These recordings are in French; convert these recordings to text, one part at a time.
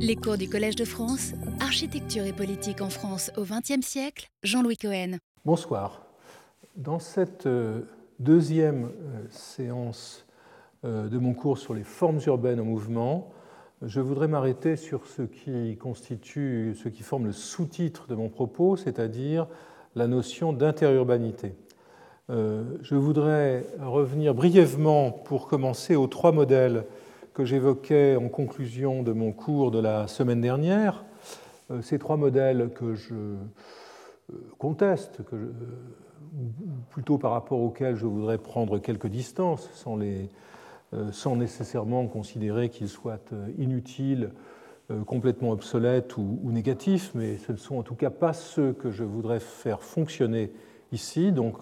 Les cours du Collège de France, Architecture et politique en France au XXe siècle, Jean-Louis Cohen. Bonsoir. Dans cette euh, deuxième euh, séance euh, de mon cours sur les formes urbaines en mouvement, je voudrais m'arrêter sur ce qui constitue, ce qui forme le sous-titre de mon propos, c'est-à-dire la notion d'interurbanité. Je voudrais revenir brièvement, pour commencer, aux trois modèles que j'évoquais en conclusion de mon cours de la semaine dernière, euh, ces trois modèles que je euh, conteste, que ou plutôt par rapport auxquels je voudrais prendre quelques distances, sans, euh, nécessairement considérer qu'ils soient inutiles, complètement obsolètes ou, négatifs, mais ce ne sont en tout cas pas ceux que je voudrais faire fonctionner ici. Donc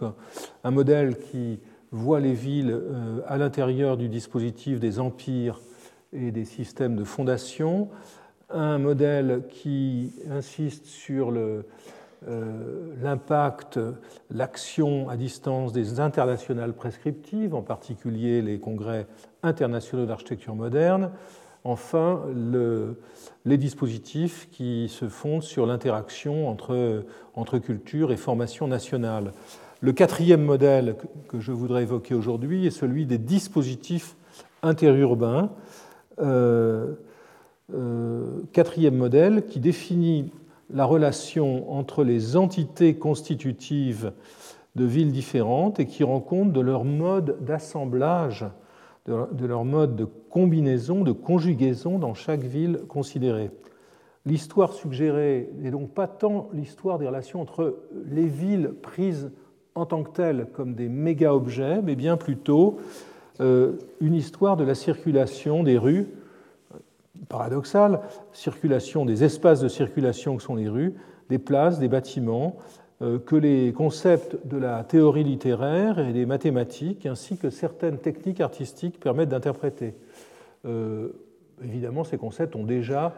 un modèle qui voit les villes à l'intérieur du dispositif des empires et des systèmes de fondation, un modèle qui insiste sur euh, l'impact, l'action à distance des internationales prescriptives, en particulier les congrès internationaux d'architecture moderne, enfin le, les dispositifs qui se fondent sur l'interaction entre, entre culture et formation nationale. Le quatrième modèle que je voudrais évoquer aujourd'hui est celui des dispositifs interurbains, quatrième modèle qui définit la relation entre les entités constitutives de villes différentes et qui rend compte de leur mode d'assemblage, de leur mode de combinaison, de conjugaison dans chaque ville considérée. L'histoire suggérée n'est donc pas tant l'histoire des relations entre les villes prises en tant que telles comme des méga-objets, mais bien plutôt euh, une histoire de la circulation des rues, paradoxale, circulation des espaces de circulation que sont les rues, des places, des bâtiments, euh, que les concepts de la théorie littéraire et des mathématiques, ainsi que certaines techniques artistiques permettent d'interpréter. Euh, évidemment, ces concepts ont déjà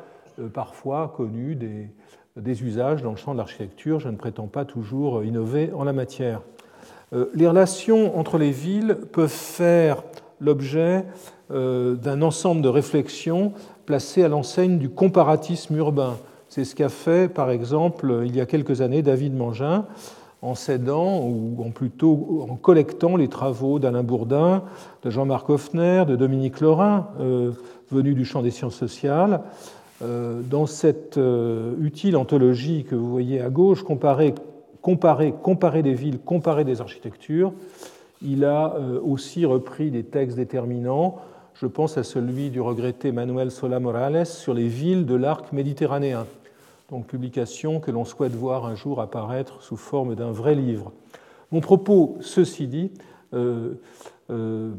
parfois connu des, usages dans le champ de l'architecture. Je ne prétends pas toujours innover en la matière. Euh, les relations entre les villes peuvent faire l'objet euh, d'un ensemble de réflexions placées à l'enseigne du comparatisme urbain. C'est ce qu'a fait, par exemple, il y a quelques années, David Mangin, en s'aidant, ou en plutôt en collectant les travaux d'Alain Bourdin, de Jean-Marc Hoffner, de Dominique Lorrain, euh, venu du champ des sciences sociales. dans cette utile anthologie que vous voyez à gauche, comparée comparer, comparer des villes, comparer des architectures. Il a euh, aussi repris des textes déterminants. Je pense à celui du regretté Manuel Sola Morales sur les villes de l'arc méditerranéen, donc publication que l'on souhaite voir un jour apparaître sous forme d'un vrai livre. Mon propos, ceci dit, euh, euh,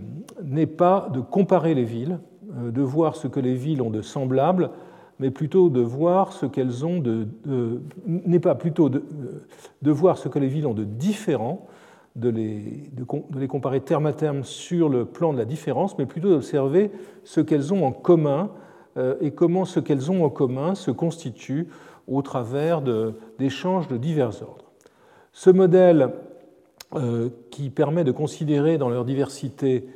n'est pas de comparer les villes, de voir ce que les villes ont de semblable, mais plutôt de voir ce qu'elles ont de, n'est pas plutôt de, de, voir ce que les villes ont de différent, de les, de les, comparer terme à terme sur le plan de la différence, mais plutôt d'observer ce qu'elles ont en commun euh, et comment ce qu'elles ont en commun se constitue au travers d'échanges de, divers ordres. Ce modèle euh, qui permet de considérer dans leur diversité,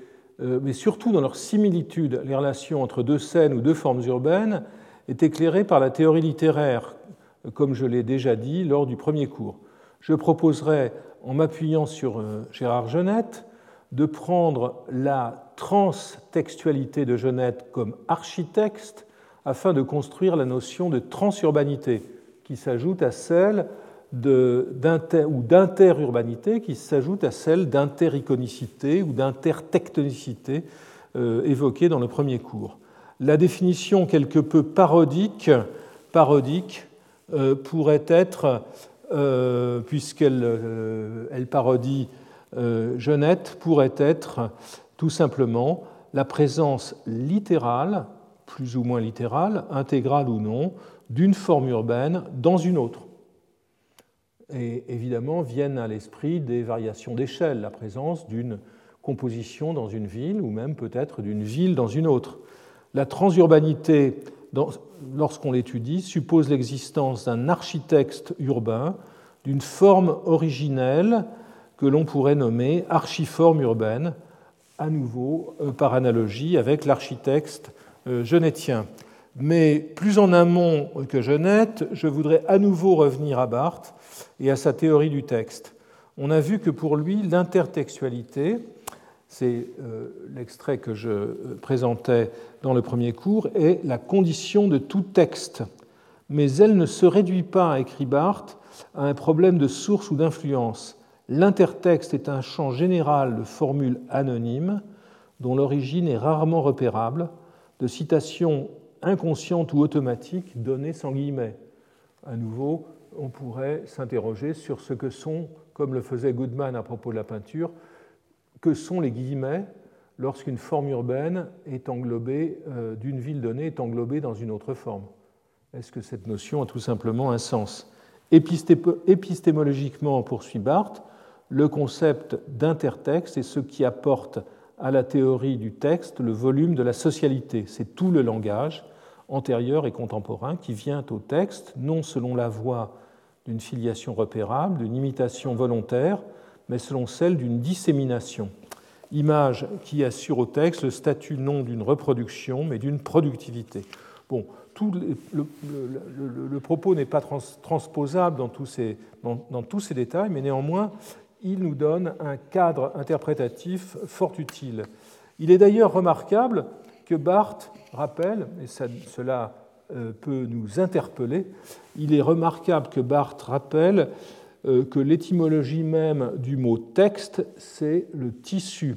euh, mais surtout dans leur similitude, les relations entre deux scènes ou deux formes urbaines, est éclairé par la théorie littéraire, comme je l'ai déjà dit lors du premier cours. Je proposerai, en m'appuyant sur euh, Gérard Genette, de prendre la transtextualité de Genette comme architecte afin de construire la notion de transurbanité qui s'ajoute à celle ou d'interurbanité qui s'ajoute à celle d'intericonicité ou d'intertectonicité euh, évoquée dans le premier cours la définition quelque peu parodique, euh, pourrait être, euh, puisqu'elle euh, parodie Genette, pourrait être tout simplement la présence littérale, plus ou moins littérale, intégrale ou non, d'une forme urbaine dans une autre. Et évidemment, viennent à l'esprit des variations d'échelle, la présence d'une composition dans une ville, ou même peut-être d'une ville dans une autre. La transurbanité, lorsqu'on l'étudie, suppose l'existence d'un architecte urbain, d'une forme originelle que l'on pourrait nommer archiforme urbaine, à nouveau euh, par analogie avec l'architecte euh, genétien. Mais plus en amont que Genette, je voudrais à nouveau revenir à Barthes et à sa théorie du texte. On a vu que pour lui, l'intertextualité, c'est euh, l'extrait que je euh, présentais dans le premier cours, est la condition de tout texte. Mais elle ne se réduit pas, écrit Barthes, à un problème de source ou d'influence. L'intertexte est un champ général de formules anonymes dont l'origine est rarement repérable, de citations inconscientes ou automatiques données sans guillemets. À nouveau, on pourrait s'interroger sur ce que sont, comme le faisait Goodman à propos de la peinture, que sont les guillemets lorsqu'une forme urbaine est englobée, euh, d'une ville donnée est englobée dans une autre forme. Est-ce que cette notion a tout simplement un sens? Épistémologiquement, poursuit Barthes, le concept d'intertexte est ce qui apporte à la théorie du texte le volume de la socialité. C'est tout le langage, antérieur et contemporain, qui vient au texte, non selon la voie d'une filiation repérable, d'une imitation volontaire, mais selon celle d'une dissémination. Image qui assure au texte le statut non d'une reproduction, mais d'une productivité. Bon, tout le, propos n'est pas transposable dans tous, ces, dans tous ces détails, mais néanmoins, il nous donne un cadre interprétatif fort utile. Il est d'ailleurs remarquable que Barthes rappelle, et cela euh, peut nous interpeller, il est remarquable que Barthes rappelle que l'étymologie même du mot texte, c'est le tissu.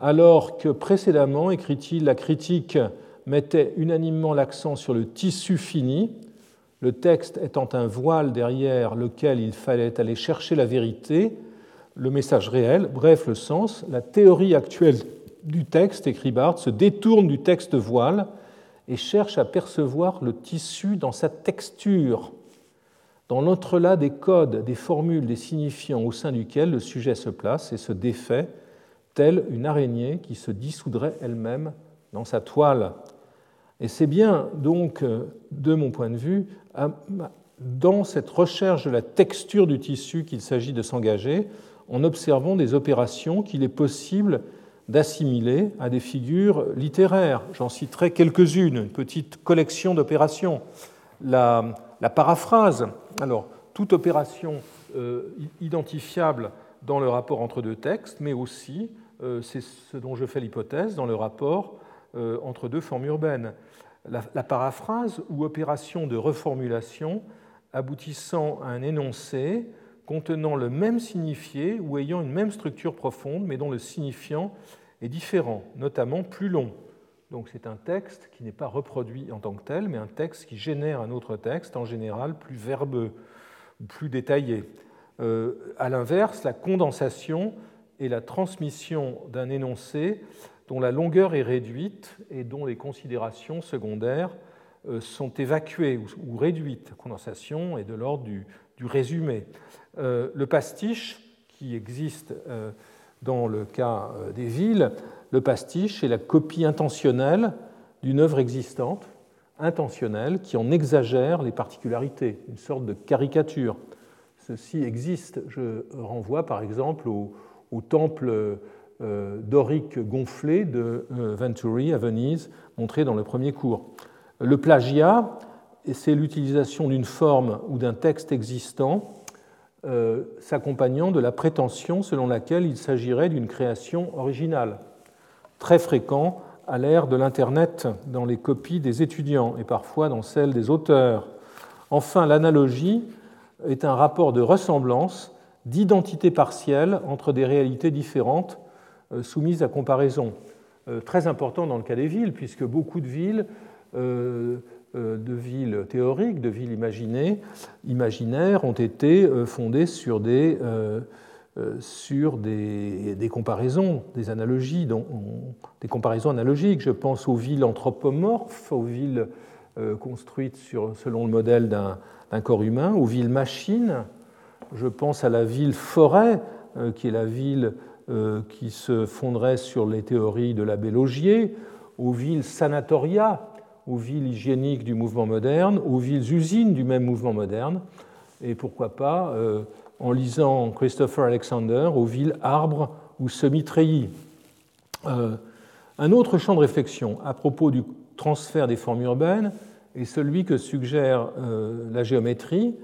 Alors que précédemment, écrit-il, la critique mettait unanimement l'accent sur le tissu fini, le texte étant un voile derrière lequel il fallait aller chercher la vérité, le message réel, bref le sens, la théorie actuelle du texte, écrit Barthes, se détourne du texte voile et cherche à percevoir le tissu dans sa texture, dans l'entrelac des codes, des formules, des signifiants au sein duquel le sujet se place et se défait, telle une araignée qui se dissoudrait elle-même dans sa toile. Et c'est bien donc, de mon point de vue, dans cette recherche de la texture du tissu qu'il s'agit de s'engager, en observant des opérations qu'il est possible d'assimiler à des figures littéraires. J'en citerai quelques-unes, une petite collection d'opérations. La, paraphrase, alors toute opération euh, identifiable dans le rapport entre deux textes, mais aussi, euh, c'est ce dont je fais l'hypothèse, dans le rapport euh, entre deux formes urbaines. La, la, paraphrase ou opération de reformulation aboutissant à un énoncé contenant le même signifié ou ayant une même structure profonde, mais dont le signifiant est différent, notamment plus long. Donc c'est un texte qui n'est pas reproduit en tant que tel, mais un texte qui génère un autre texte, en général plus verbeux plus détaillé. Euh, à l'inverse, la condensation est la transmission d'un énoncé dont la longueur est réduite et dont les considérations secondaires euh, sont évacuées ou, réduites. La condensation est de l'ordre du, résumé. Euh, le pastiche, qui existe euh, dans le cas des villes, le pastiche est la copie intentionnelle d'une œuvre existante, intentionnelle, qui en exagère les particularités, une sorte de caricature. Ceci existe, je renvoie par exemple au, temple dorique gonflé de Venturi à Venise, montré dans le premier cours. Le plagiat, c'est l'utilisation d'une forme ou d'un texte existant euh, s'accompagnant de la prétention selon laquelle il s'agirait d'une création originale, très fréquent à l'ère de l'Internet dans les copies des étudiants et parfois dans celles des auteurs. Enfin, l'analogie est un rapport de ressemblance, d'identité partielle entre des réalités différentes euh, soumises à comparaison. Euh, très important dans le cas des villes, puisque beaucoup de villes euh, de villes théoriques, de villes imaginaires, ont été fondées sur des, sur des, comparaisons, des analogies, des comparaisons analogiques. Je pense aux villes anthropomorphes, aux villes construites sur, selon le modèle d'un corps humain, aux villes machines. Je pense à la ville forêt, qui est la ville qui se fonderait sur les théories de l'abbé Laugier, aux villes sanatoria, aux villes hygiéniques du mouvement moderne, aux villes usines du même mouvement moderne, et pourquoi pas, euh, en lisant Christopher Alexander, aux villes arbres ou semi-treillis. Euh, un autre champ de réflexion à propos du transfert des formes urbaines est celui que suggère la géométrie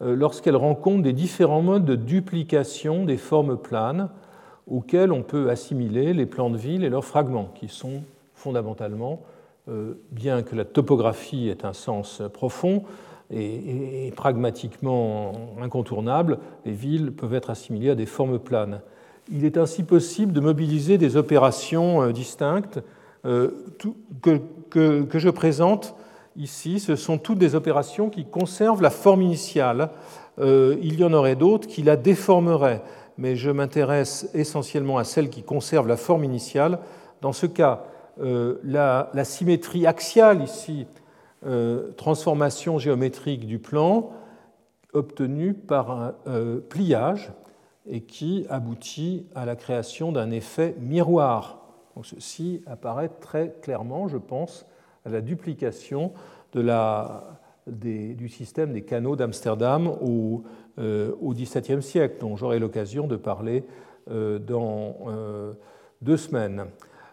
lorsqu'elle rencontre des différents modes de duplication des formes planes auxquels on peut assimiler les plans de ville et leurs fragments, qui sont fondamentalement, bien que la topographie ait un sens profond, et, pragmatiquement incontournable, les villes peuvent être assimilées à des formes planes. Il est ainsi possible de mobiliser des opérations euh, distinctes euh, que, que, je présente ici. Ce sont toutes des opérations qui conservent la forme initiale. Euh, il y en aurait d'autres qui la déformeraient, mais je m'intéresse essentiellement à celles qui conservent la forme initiale. Dans ce cas, la, symétrie axiale ici euh, transformation géométrique du plan obtenue par un euh, pliage et qui aboutit à la création d'un effet miroir. ceci apparaît très clairement, je pense, à la duplication de la, du système des canaux d'Amsterdam euh, au, XVIIe siècle, dont j'aurai l'occasion de parler dans deux semaines.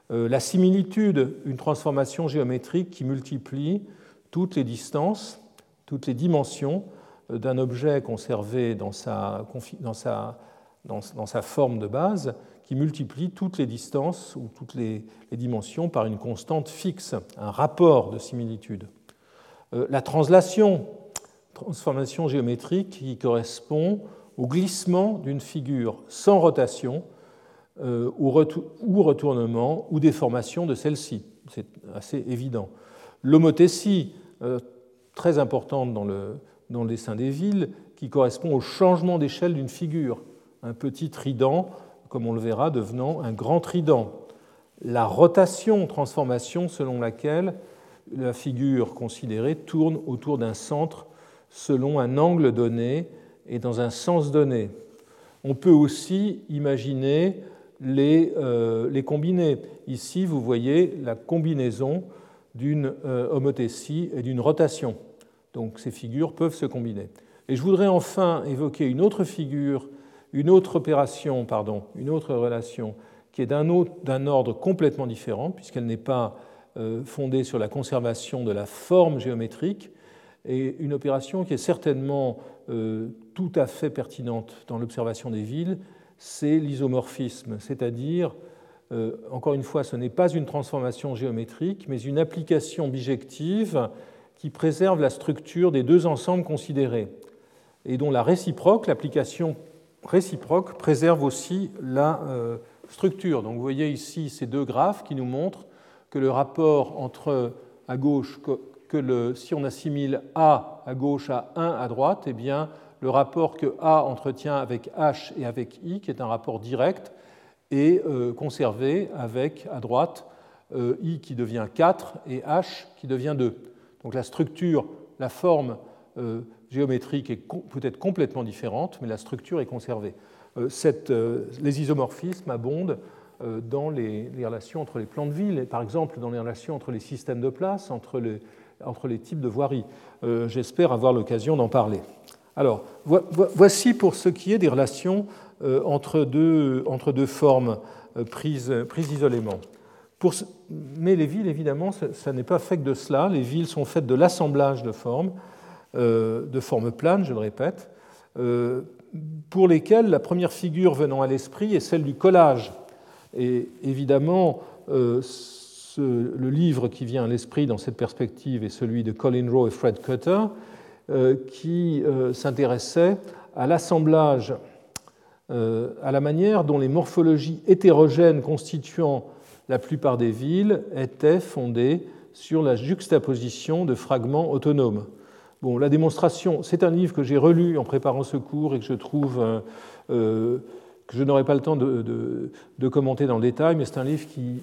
la similitude, une transformation géométrique qui multiplie toutes les distances, toutes les dimensions euh, d'un objet conservé dans sa, forme de base, qui multiplie toutes les distances ou toutes les, dimensions par une constante fixe, un rapport de similitude. Euh, la translation, transformation géométrique qui correspond au glissement d'une figure sans rotation euh, ou retournement ou déformation de celle-ci. C'est assez évident. L'homothétie, euh, très importante dans le, dans le dessin des villes, qui correspond au changement d'échelle d'une figure. Un petit trident, comme on le verra, devenant un grand trident. La rotation, transformation selon laquelle la figure considérée tourne autour d'un centre selon un angle donné et dans un sens donné. On peut aussi imaginer les, euh, les. Ici, vous voyez la combinaison d'une euh, homothétie et d'une rotation. Donc ces figures peuvent se combiner. Et je voudrais enfin évoquer une autre figure, une autre opération, pardon, une autre relation qui est d'un ordre complètement différent, puisqu'elle n'est pas euh, fondée sur la conservation de la forme géométrique, et une opération qui est certainement euh, tout à fait pertinente dans l'observation des villes, c'est l'isomorphisme, c'est-à-dire encore une fois, ce n'est pas une transformation géométrique, mais une application bijective qui préserve la structure des deux ensembles considérés et dont la réciproque, l'application réciproque, préserve aussi la euh, structure. Donc vous voyez ici ces deux graphes qui nous montrent que le rapport entre à gauche, que si on assimile A à gauche à 1 à droite, eh bien, le rapport que A entretient avec H et avec I, qui est un rapport direct, et euh, conservé avec à droite euh, I qui devient 4 et H qui devient 2. Donc la structure, la forme euh, géométrique est peut-être complètement différente, mais la structure est conservée. Les isomorphismes abondent dans les, relations entre les plans de ville, par exemple dans les relations entre les systèmes de place, entre les, entre les types de voiries. J'espère avoir l'occasion d'en parler. Alors, voici pour ce qui est des relations euh, entre deux, formes euh, prises, isolément. Mais les villes, évidemment, ça, n'est pas fait que de cela. Les villes sont faites de l'assemblage de formes, euh, de formes planes, je le répète, pour lesquelles la première figure venant à l'esprit est celle du collage. Et évidemment, le livre qui vient à l'esprit dans cette perspective est celui de Colin Rowe et Fred Cutter, qui s'intéressait à l'assemblage euh, à la manière dont les morphologies hétérogènes constituant la plupart des villes étaient fondées sur la juxtaposition de fragments autonomes. Bon, la démonstration, c'est un livre que j'ai relu en préparant ce cours et que je trouve euh, euh, que je n'aurai pas le temps de, commenter dans le détail, mais c'est un livre qui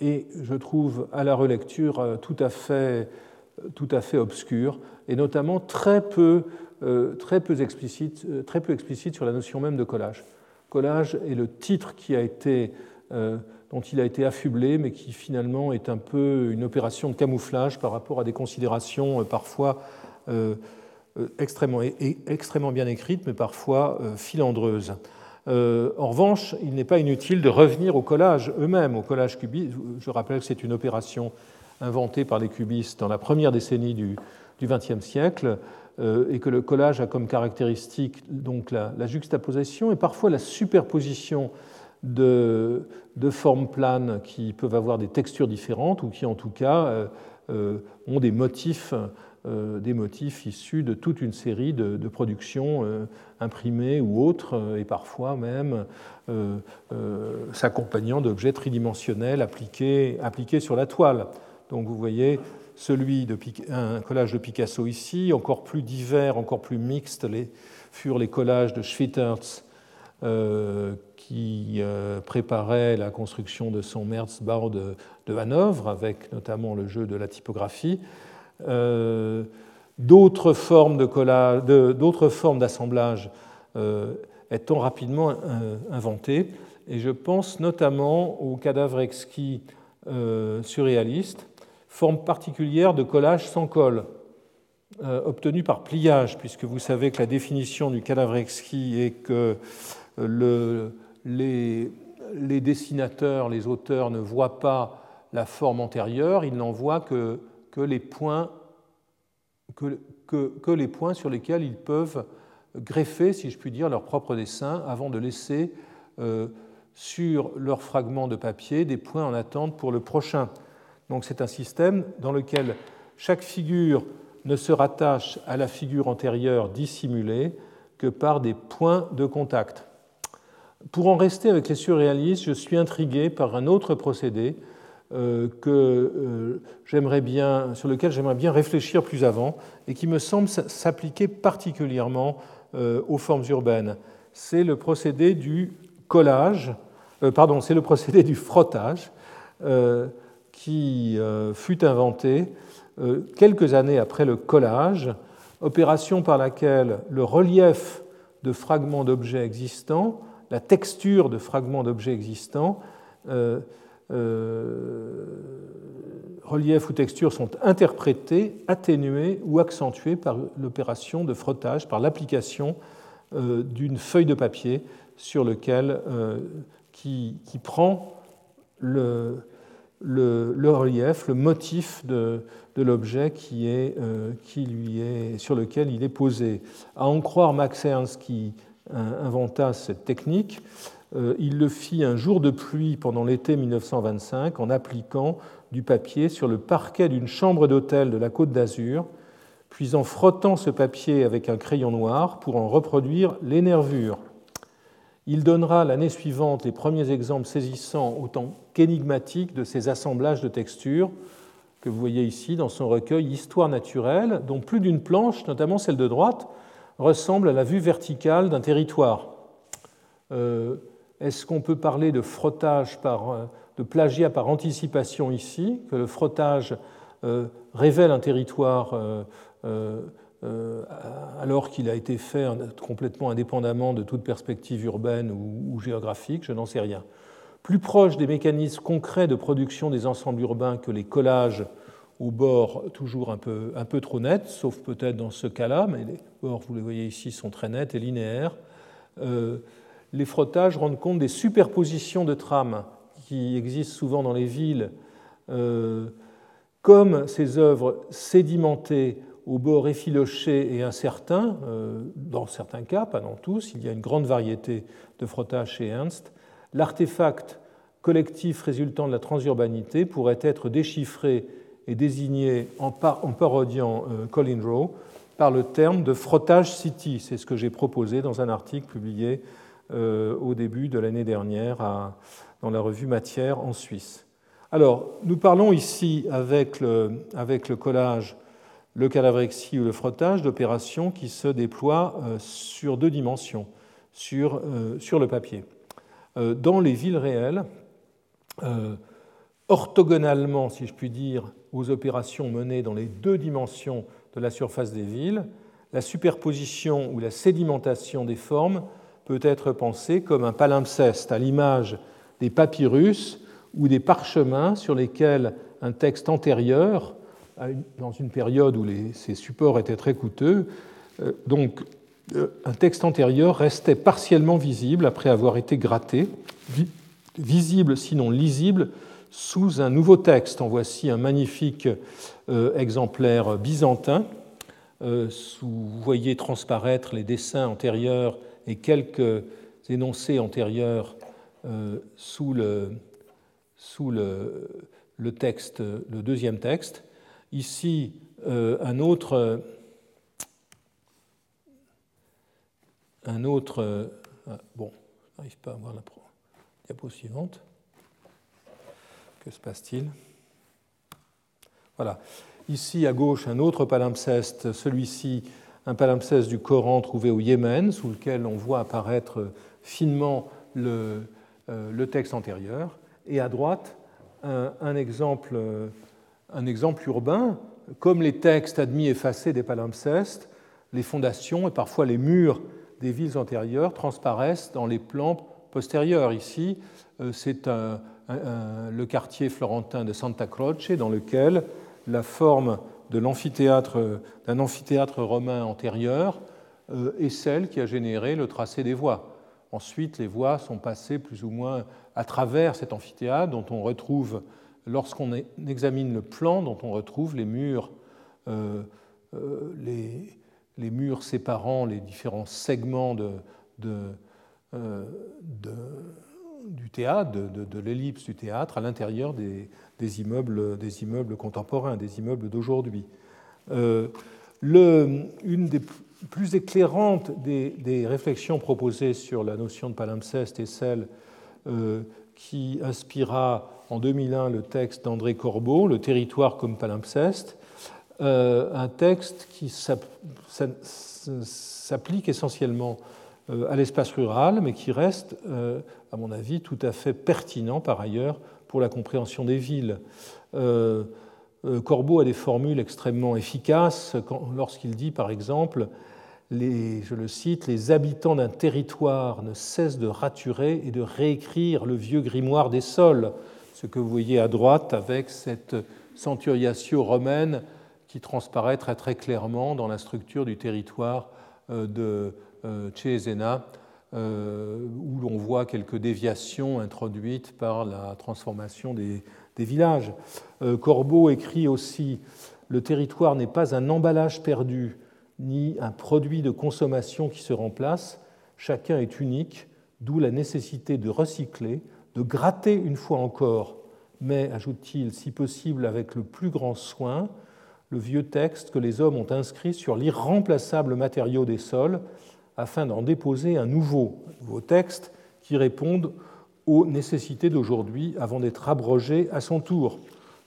est, je trouve, à la relecture tout à fait, tout à fait obscur et notamment très peu euh, très, peu explicite, euh, très peu explicite sur la notion même de collage. Collage est le titre qui a été, euh, dont il a été affublé, mais qui finalement est un peu une opération de camouflage par rapport à des considérations parfois extrêmement, extrêmement bien écrites, mais parfois filandreuses. en revanche, il n'est pas inutile de revenir au collage eux-mêmes, au collage cubiste. Je rappelle que c'est une opération inventé par les cubistes dans la première décennie du XXe siècle, et que le collage a comme caractéristique donc la, juxtaposition et parfois la superposition de, formes planes qui peuvent avoir des textures différentes ou qui en tout cas ont des motifs euh, des motifs issus de toute une série de, productions euh, imprimées ou autres, euh, et parfois même s'accompagnant d'objets tridimensionnels appliqués sur la toile. Donc vous voyez celui de un collage de Picasso ici, encore plus divers, encore plus mixte, les, furent les collages de Schwittertz qui préparait la construction de son Merzbau de, de, Hanovre, avec notamment le jeu de la typographie. Euh, d'autres formes d'autres formes d'assemblage euh, étant rapidement euh, inventées. Et je pense notamment au cadavre exquis surréaliste, forme particulière de collage sans colle, obtenue par pliage, puisque vous savez que la définition du cadavre exquis est que le, les, dessinateurs, les auteurs ne voient pas la forme antérieure, ils n'en voient que que les points, que, que, les points sur lesquels ils peuvent greffer, si je puis dire, leur propre dessin avant de laisser euh, sur leur fragment de papier des points en attente pour le prochain. Donc c'est un système dans lequel chaque figure ne se rattache à la figure antérieure dissimulée que par des points de contact. Pour en rester avec les surréalistes, je suis intrigué par un autre procédé euh, que euh, bien, sur lequel j'aimerais bien réfléchir plus avant et qui me semble s'appliquer particulièrement euh, aux formes urbaines. C'est le procédé du collage, pardon, c'est le procédé du frottage qui fut inventé quelques années après le collage, opération par laquelle le relief de fragments d'objets existants, la texture de fragments d'objets existants, euh, relief ou texture sont interprétés, atténués ou accentués par l'opération de frottage, par l'application euh, d'une feuille de papier sur lequel, euh, qui, prend le, le, relief, le motif de, l'objet qui, est, qui lui est, sur lequel il est posé. À en croire Max Ernst qui inventa cette technique, euh, il le fit un jour de pluie pendant l'été 1925 en appliquant du papier sur le parquet d'une chambre d'hôtel de la Côte d'Azur, puis en frottant ce papier avec un crayon noir pour en reproduire les nervures. Il donnera l'année suivante les premiers exemples saisissants autant qu'énigmatiques de ces assemblages de textures que vous voyez ici dans son recueil Histoire naturelle, dont plus d'une planche, notamment celle de droite, ressemble à la vue verticale d'un territoire. Euh, est-ce qu'on peut parler de frottage par, euh, de plagiat par anticipation ici, que le frottage euh, révèle un territoire alors qu'il a été fait complètement indépendamment de toute perspective urbaine ou, géographique, je n'en sais rien. Plus proche des mécanismes concrets de production des ensembles urbains que les collages aux bords toujours un peu, un peu trop nets, sauf peut-être dans ce cas-là, mais les bords, vous les voyez ici, sont très nets et linéaires les frottages rendent compte des superpositions de trames qui existent souvent dans les villes, euh, comme ces œuvres sédimentées au bord effiloché et incertain, euh, dans certains cas, pas dans tous, il y a une grande variété de frottages chez Ernst, l'artefact collectif résultant de la transurbanité pourrait être déchiffré et désigné en, parodiant euh, Colin Rowe par le terme de frottage city. C'est ce que j'ai proposé dans un article publié euh, au début de l'année dernière dans la revue Matière en Suisse. Alors, nous parlons ici avec le, avec le collage, le cadavrexie ou le frottage d'opérations qui se déploient euh, sur deux dimensions, sur, euh, sur le papier. Dans les villes réelles, orthogonalement, si je puis dire, aux opérations menées dans les deux dimensions de la surface des villes, la superposition ou la sédimentation des formes peut être pensé comme un palimpseste, à l'image des papyrus ou des parchemins sur lesquels un texte antérieur, dans une période où ces supports étaient très coûteux, euh, donc euh, un texte antérieur restait partiellement visible après avoir été gratté, visible sinon lisible sous un nouveau texte. En voici un magnifique exemplaire byzantin. vous voyez transparaître les dessins antérieurs et quelques énoncés antérieurs sous le, sous le, le texte, le deuxième texte. Ici, euh, un autre, un autre, euh, ah, bon, je n'arrive pas à voir la diapo suivante. Que se passe-t-il? Voilà. Ici, à gauche, un autre palimpseste, celui-ci, un palimpseste du Coran trouvé au Yémen, sous lequel on voit apparaître finement le, euh, le texte antérieur. Et à droite, un, exemple, un exemple urbain, comme les textes admis effacés des palimpsestes, les fondations et parfois les murs des villes antérieures transparaissent dans les plans postérieurs. Ici, euh, c'est le quartier florentin de Santa Croce, dans lequel la forme de l'amphithéâtre, d'un amphithéâtre romain antérieur euh, est celle qui a généré le tracé des voies. Ensuite, les voies sont passées plus ou moins à travers cet amphithéâtre dont on retrouve, lorsqu'on examine le plan, dont on retrouve les murs, euh, euh, les, murs séparant les différents segments euh, du théâtre, de, l'ellipse du théâtre, à l'intérieur des, immeubles, des contemporains, des immeubles d'aujourd'hui. une des plus éclairante des, réflexions proposées sur la notion de palimpseste est celle qui inspira en 2001 le texte d'André Corbeau, Le territoire comme palimpseste, euh, un texte qui s'applique essentiellement euh, à l'espace rural, mais qui reste, à mon avis, tout à fait pertinent par ailleurs pour la compréhension des villes. Corbeau a des formules extrêmement efficaces lorsqu'il dit, par exemple, je le cite, les habitants d'un territoire ne cessent de raturer et de réécrire le vieux grimoire des sols, ce que vous voyez à droite avec cette centuriatio romaine qui transparaît très, clairement dans la structure du territoire euh, de euh, Cesena, euh, où l'on voit quelques déviations introduites par la transformation des, des villages. Corbeau écrit aussi Le territoire n'est pas un emballage perdu, ni un produit de consommation qui se remplace. Chacun est unique, d'où la nécessité de recycler, de gratter une fois encore, mais, ajoute-t-il, si possible avec le plus grand soin, le vieux texte que les hommes ont inscrit sur l'irremplaçable matériau des sols, afin d'en déposer un nouveau, nouveau texte qui réponde aux nécessités d'aujourd'hui avant d'être abrogé à son tour.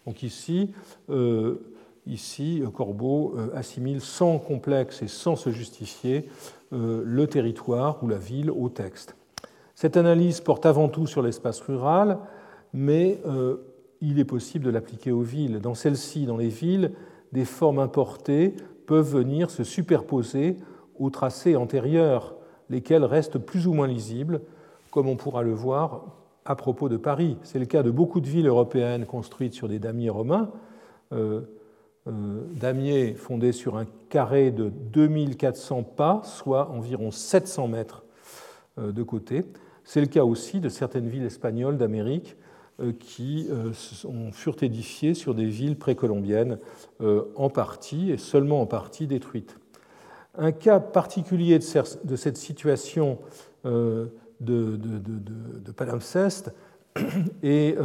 Donc ici, euh, Ici, Corbeau euh, assimile sans complexe et sans se justifier euh, le territoire ou la ville au texte. Cette analyse porte avant tout sur l'espace rural, mais euh, il est possible de l'appliquer aux villes. Dans celles-ci, dans les villes, des formes importées peuvent venir se superposer aux tracés antérieurs, lesquels restent plus ou moins lisibles, comme on pourra le voir à propos de Paris. C'est le cas de beaucoup de villes européennes construites sur des damiers romains. Euh, damier fondé sur un carré de 2400 pas, soit environ 700 mètres euh, de côté. C'est le cas aussi de certaines villes espagnoles d'Amérique euh, qui furent édifiées sur des villes précolombiennes en partie et seulement en partie détruites. Un cas particulier de cette situation de, de, de palimpseste est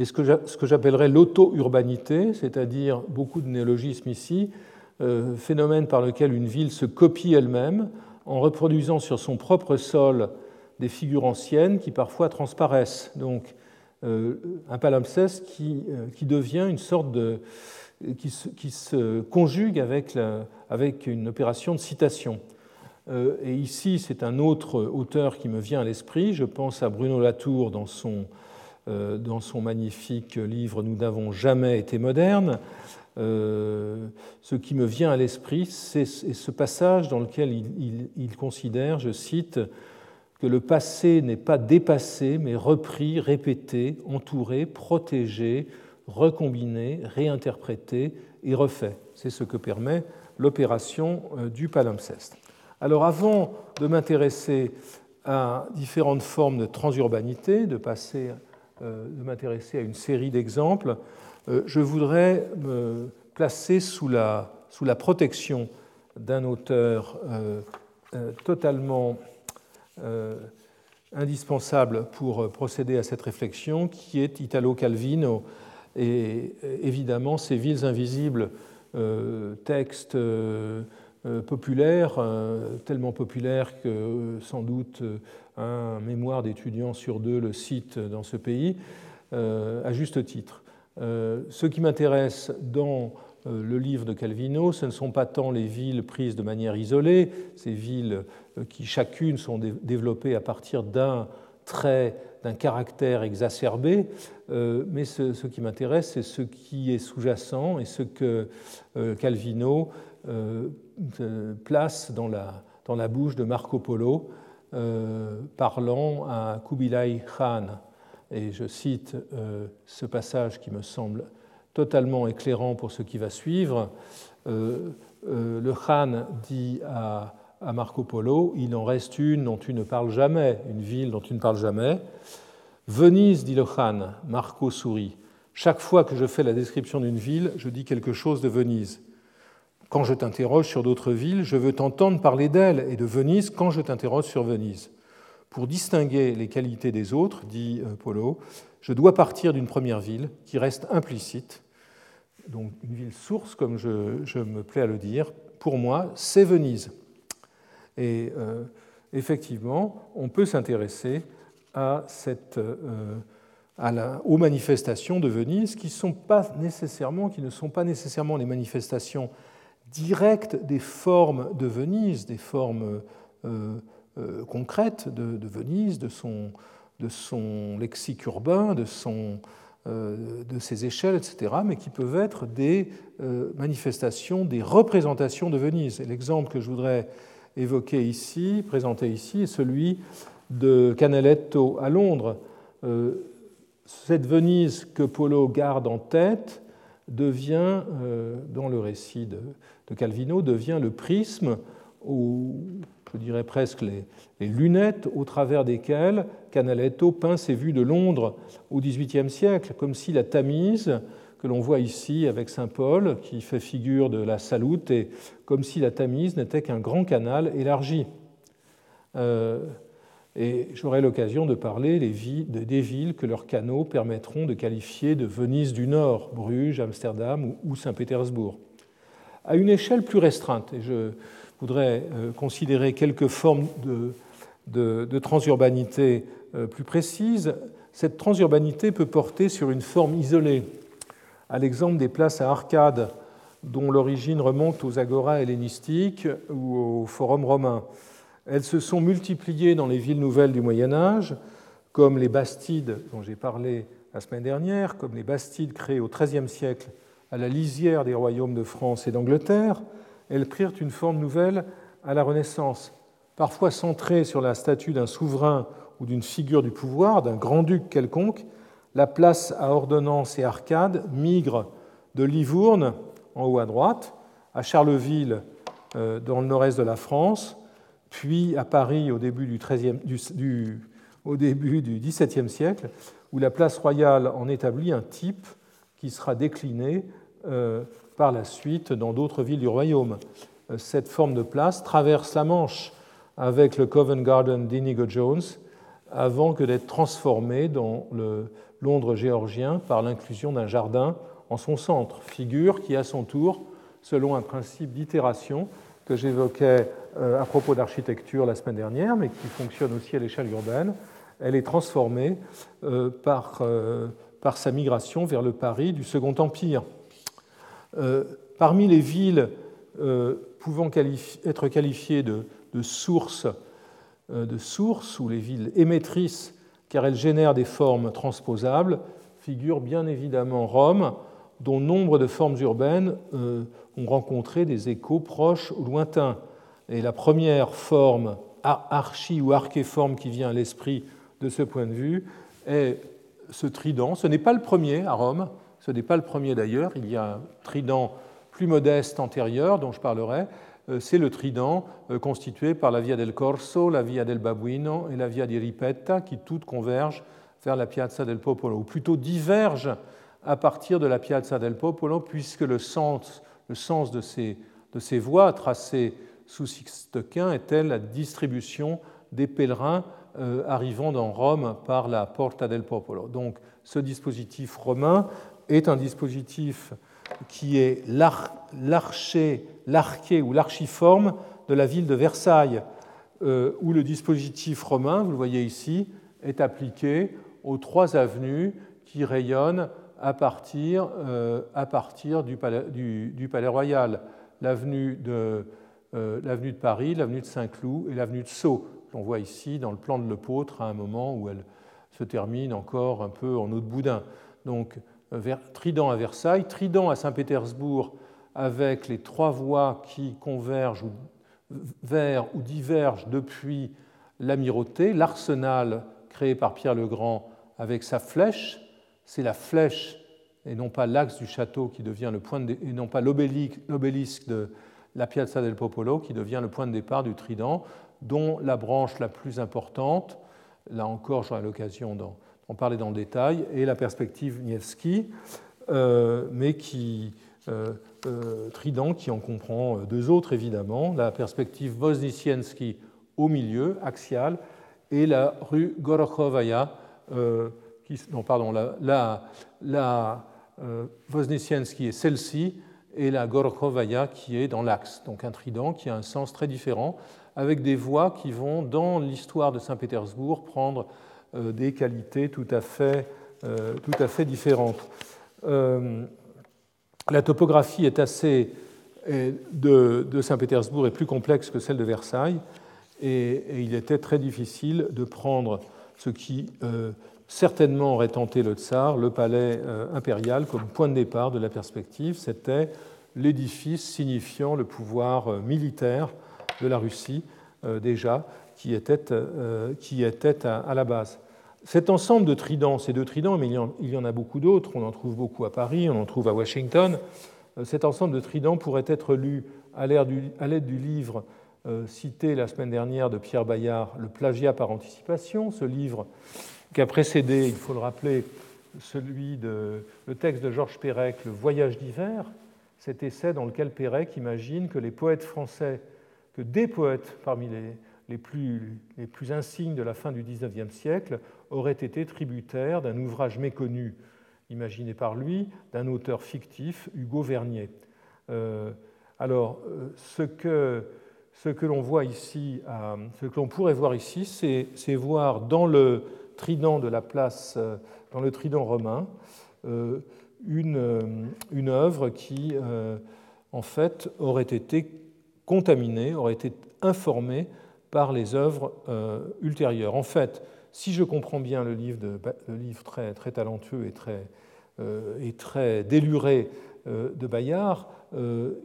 et ce que j'appellerais l'auto-urbanité, c'est-à-dire beaucoup de néologismes ici, euh, phénomène par lequel une ville se copie elle-même en reproduisant sur son propre sol des figures anciennes qui parfois transparaissent. Donc euh, un palimpseste qui, euh, qui, devient une sorte de... qui se, conjugue avec, avec, une opération de citation. et ici, c'est un autre auteur qui me vient à l'esprit, je pense à Bruno Latour dans son dans son magnifique livre Nous n'avons jamais été modernes. Euh, ce qui me vient à l'esprit, c'est ce passage dans lequel il, considère, je cite, que le passé n'est pas dépassé, mais repris, répété, entouré, protégé, recombiné, réinterprété et refait. C'est ce que permet l'opération euh, du palimpseste. Alors avant de m'intéresser à différentes formes de transurbanité, de passer de m'intéresser à une série d'exemples, je voudrais me placer sous la, sous la protection d'un auteur totalement indispensable pour procéder à cette réflexion, qui est Italo Calvino, et évidemment ces villes invisibles, euh, textes euh, euh, populaires, tellement populaires que sans doute un mémoire d'étudiants sur deux le cite dans ce pays, à juste titre. ce qui m'intéresse dans le livre de Calvino, ce ne sont pas tant les villes prises de manière isolée, ces villes qui chacune sont développées à partir d'un trait d'un caractère exacerbé, euh, mais ce, qui m'intéresse, c'est ce qui est sous-jacent et ce que euh, Calvino euh, place dans la, dans la bouche de Marco Polo, parlant à Kubilai Khan. Et je cite ce passage qui me semble totalement éclairant pour ce qui va suivre. le Khan dit à à Marco Polo, il en reste une dont tu ne parles jamais, une ville dont tu ne parles jamais. Venise, dit le Khan, Marco sourit. Chaque fois que je fais la description d'une ville, je dis quelque chose de Venise. Quand je t'interroge sur d'autres villes, je veux t'entendre parler d'elle et de Venise quand je t'interroge sur Venise. Pour distinguer les qualités des autres, dit euh, Polo, je dois partir d'une première ville qui reste implicite, donc une ville source, comme je, me plais à le dire. Pour moi, c'est Venise. Et euh, effectivement, on peut s'intéresser euh, aux manifestations de Venise qui, qui ne sont pas nécessairement les manifestations directes des formes de Venise, des formes euh, concrètes de, Venise, de son, lexique urbain, de, de ses échelles, etc., mais qui peuvent être des manifestations, des représentations de Venise. Et l'exemple que je voudrais évoqué ici, présenté ici, est celui de Canaletto à Londres. Euh, cette Venise que Polo garde en tête devient, euh, dans le récit de, Calvino, devient le prisme, ou je dirais presque les, lunettes au travers desquelles Canaletto peint ses vues de Londres au XVIIIe siècle, comme si la Tamise que l'on voit ici avec Saint Paul, qui fait figure de la salute, et comme si la Tamise n'était qu'un grand canal élargi. Euh, et j'aurai l'occasion de parler des villes que leurs canaux permettront de qualifier de Venise du Nord, Bruges, Amsterdam ou Saint-Pétersbourg. À une échelle plus restreinte, et je voudrais euh, considérer quelques formes de, transurbanité euh, plus précises, cette transurbanité peut porter sur une forme isolée à l'exemple des places à arcades dont l'origine remonte aux agoras hellénistiques ou au forum romain. Elles se sont multipliées dans les villes nouvelles du Moyen Âge, comme les bastides dont j'ai parlé la semaine dernière, comme les bastides créées au XIIIe siècle à la lisière des royaumes de France et d'Angleterre. Elles prirent une forme nouvelle à la Renaissance, parfois centrée sur la statue d'un souverain ou d'une figure du pouvoir, d'un grand-duc quelconque, la place à ordonnance et arcade migre de Livourne, en haut à droite, à Charleville, euh, dans le nord-est de la France, puis à Paris au début du, XVIIe siècle, où la place royale en établit un type qui sera décliné euh, par la suite dans d'autres villes du royaume. Euh, cette forme de place traverse la Manche avec le Covent Garden d'Inigo Jones avant que d'être transformée dans le Londres géorgien par l'inclusion d'un jardin en son centre, figure qui, à son tour, selon un principe d'itération que j'évoquais à propos d'architecture la semaine dernière, mais qui fonctionne aussi à l'échelle urbaine, elle est transformée euh, par, euh, par sa migration vers le Paris du Second Empire. Parmi les villes pouvant être qualifiées de, sources de source, ou les villes émettrices car elle génère des formes transposables, figure bien évidemment Rome, dont nombre de formes urbaines euh, ont rencontré des échos proches ou lointains. Et la première forme archi ou archéforme qui vient à l'esprit de ce point de vue est ce trident. Ce n'est pas le premier à Rome, ce n'est pas le premier d'ailleurs, il y a un trident plus modeste antérieur dont je parlerai, euh, c'est le trident euh, constitué par la Via del Corso, la Via del Babuino et la Via di Ripetta, qui toutes convergent vers la Piazza del Popolo, ou plutôt diverge à partir de la Piazza del Popolo, puisque le sens, le sens de, ces, de ces voies tracées sous Sixtequin était la distribution des pèlerins euh, arrivant dans Rome par la Porta del Popolo. Donc ce dispositif romain est un dispositif qui est l'arché, l'arché ou l'archiforme de la ville de Versailles, euh, où le dispositif romain, vous le voyez ici, est appliqué aux trois avenues qui rayonnent à partir, euh, du, palais, Royal, l'avenue de, euh, de, Paris, l'avenue de Saint-Cloud et l'avenue de Sceaux. On voit ici dans le plan de l'Epôtre à un moment où elle se termine encore un peu en eau de boudin. Donc Trident à Versailles, Trident à Saint-Pétersbourg avec les trois voies qui convergent vers ou divergent depuis l'amirauté, l'arsenal créé par Pierre le Grand avec sa flèche, c'est la flèche et non pas l'axe du château qui devient le point de, et non pas l'obélisque de la Piazza del Popolo qui devient le point de départ du Trident, dont la branche la plus importante, là encore j'aurai l'occasion d'en parlait dans le détail, et la perspective Nievski, euh, mais qui, euh, euh, Trident, qui en comprend deux autres évidemment, la perspective Voznicienski au milieu, axiale, et la rue Gorokhovaya, qui, non, pardon, la, la, la est celle-ci, et la Gorokhovaya qui est dans l'axe, donc un trident qui a un sens très différent, avec des voies qui vont, dans l'histoire de Saint-Pétersbourg, prendre euh, des qualités tout à fait, euh, tout à fait différentes. Euh, la topographie est assez, de Saint-Pétersbourg est plus complexe que celle de Versailles, et, il était très difficile de prendre ce qui certainement aurait tenté le tsar, le palais impérial, comme point de départ de la perspective. C'était l'édifice signifiant le pouvoir militaire de la Russie, déjà, qui était, euh, qui à, la base. Cet ensemble de tridents, ces deux tridents, mais il y en, a beaucoup d'autres, on en trouve beaucoup à Paris, on en trouve à Washington, euh, cet ensemble de tridents pourrait être lu à l'aide du, livre euh, cité la semaine dernière de Pierre Bayard, Le plagiat par anticipation, ce livre qui a précédé, il faut le rappeler, celui de, le texte de Georges Perec, Le voyage d'hiver, cet essai dans lequel Perec imagine que les poètes français, que des poètes parmi les, plus, insignes de la fin du XIXe siècle auraient été tributaires d'un ouvrage méconnu imaginé par lui, d'un auteur fictif, Hugo Vernier. Euh, alors, euh, ce que, ce que l'on voit ici, euh, ce que l'on pourrait voir ici, c'est voir dans le trident de la place, dans le trident romain, une, une œuvre qui, en fait, aurait été contaminée, aurait été informée par les œuvres euh, ultérieures. En fait, si je comprends bien le livre, de, le très, talentueux et très, euh, déluré euh, de Bayard,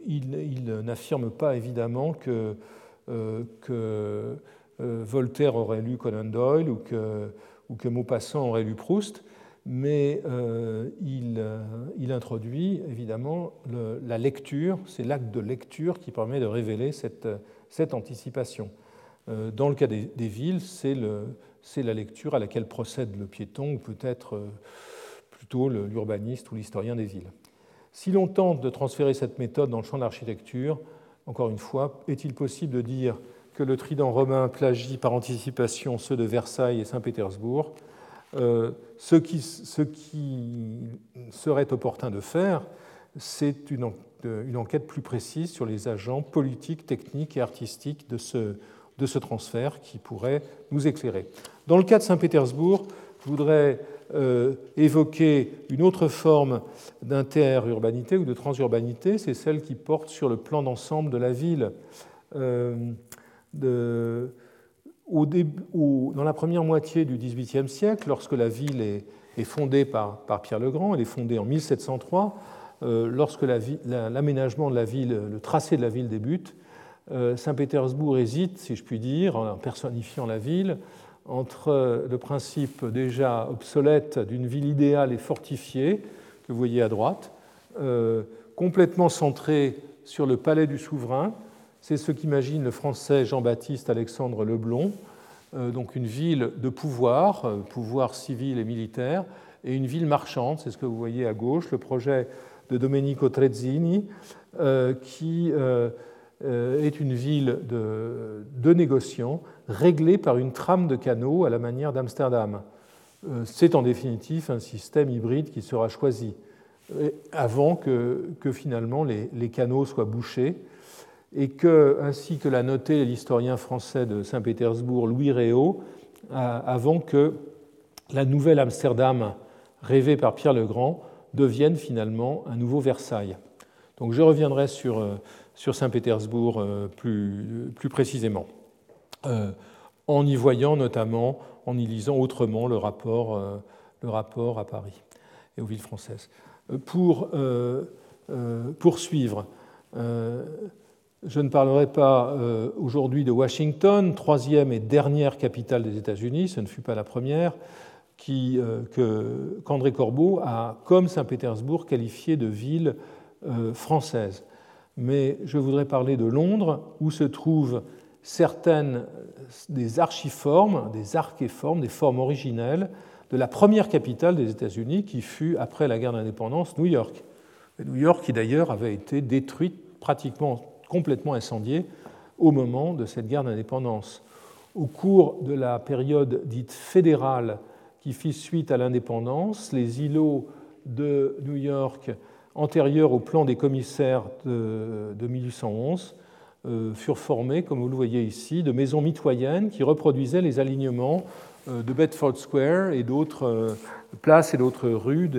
il, n'affirme pas évidemment que Voltaire aurait lu Conan Doyle ou que, ou que Maupassant aurait lu Proust, mais il, il, introduit évidemment la lecture, c'est l'acte de lecture qui permet de révéler cette, anticipation. Euh, dans le cas des, villes, c'est la lecture à laquelle procède le piéton, ou peut-être euh, plutôt l'urbaniste ou l'historien des villes. Si l'on tente de transférer cette méthode dans le champ de l'architecture, encore une fois, est-il possible de dire que le trident romain plagie par anticipation ceux de Versailles et Saint-Pétersbourg euh, ce, qui, serait opportun de faire, c'est une, enquête plus précise sur les agents politiques, techniques et artistiques de ce, de ce transfert qui pourrait nous éclairer. Dans le cas de Saint-Pétersbourg, je voudrais euh, évoquer une autre forme d'interurbanité ou de transurbanité, c'est celle qui porte sur le plan d'ensemble de la ville. Euh, dans la première moitié du XVIIIe siècle, lorsque la ville est, fondée par, Pierre le Grand, elle est fondée en 1703, euh, lorsque l'aménagement de la ville, le tracé de la ville débute, euh, Saint-Pétersbourg hésite, si je puis dire, en personnifiant la ville, entre le principe déjà obsolète d'une ville idéale et fortifiée, que vous voyez à droite, euh, complètement centré sur le palais du souverain. C'est ce qu'imagine le français Jean-Baptiste Alexandre Leblon, donc une ville de pouvoir, pouvoir civil et militaire, et une ville marchande, c'est ce que vous voyez à gauche, le projet de Domenico Trezzini, qui est une ville de, négociants réglée par une trame de canaux à la manière d'Amsterdam. C'est en définitive un système hybride qui sera choisi avant que, finalement les, canaux soient bouchés et que, ainsi que l'a noté l'historien français de Saint-Pétersbourg Louis Réau, avant que la nouvelle Amsterdam rêvée par Pierre le Grand devienne finalement un nouveau Versailles. Donc je reviendrai sur, euh, sur Saint-Pétersbourg euh, plus, plus, précisément, euh, en y voyant notamment, en y lisant autrement le rapport, le rapport à Paris et aux villes françaises. Pour poursuivre, je ne parlerai pas aujourd'hui de Washington, troisième et dernière capitale des États-Unis, ce ne fut pas la première, qu'André Corbeau a, comme Saint-Pétersbourg, qualifié de ville française mais je voudrais parler de Londres, où se trouvent certaines des archiformes, des archéformes, des formes originelles de la première capitale des États-Unis, qui fut, après la guerre d'indépendance, New York. New York, qui d'ailleurs avait été détruite, pratiquement complètement incendiée, au moment de cette guerre d'indépendance. Au cours de la période dite fédérale qui fit suite à l'indépendance, les îlots de New York antérieurs au plan des commissaires de, 1811 euh, furent formés, comme vous le voyez ici, de maisons mitoyennes qui reproduisaient les alignements euh, de Bedford Square et d'autres euh, places et d'autres rues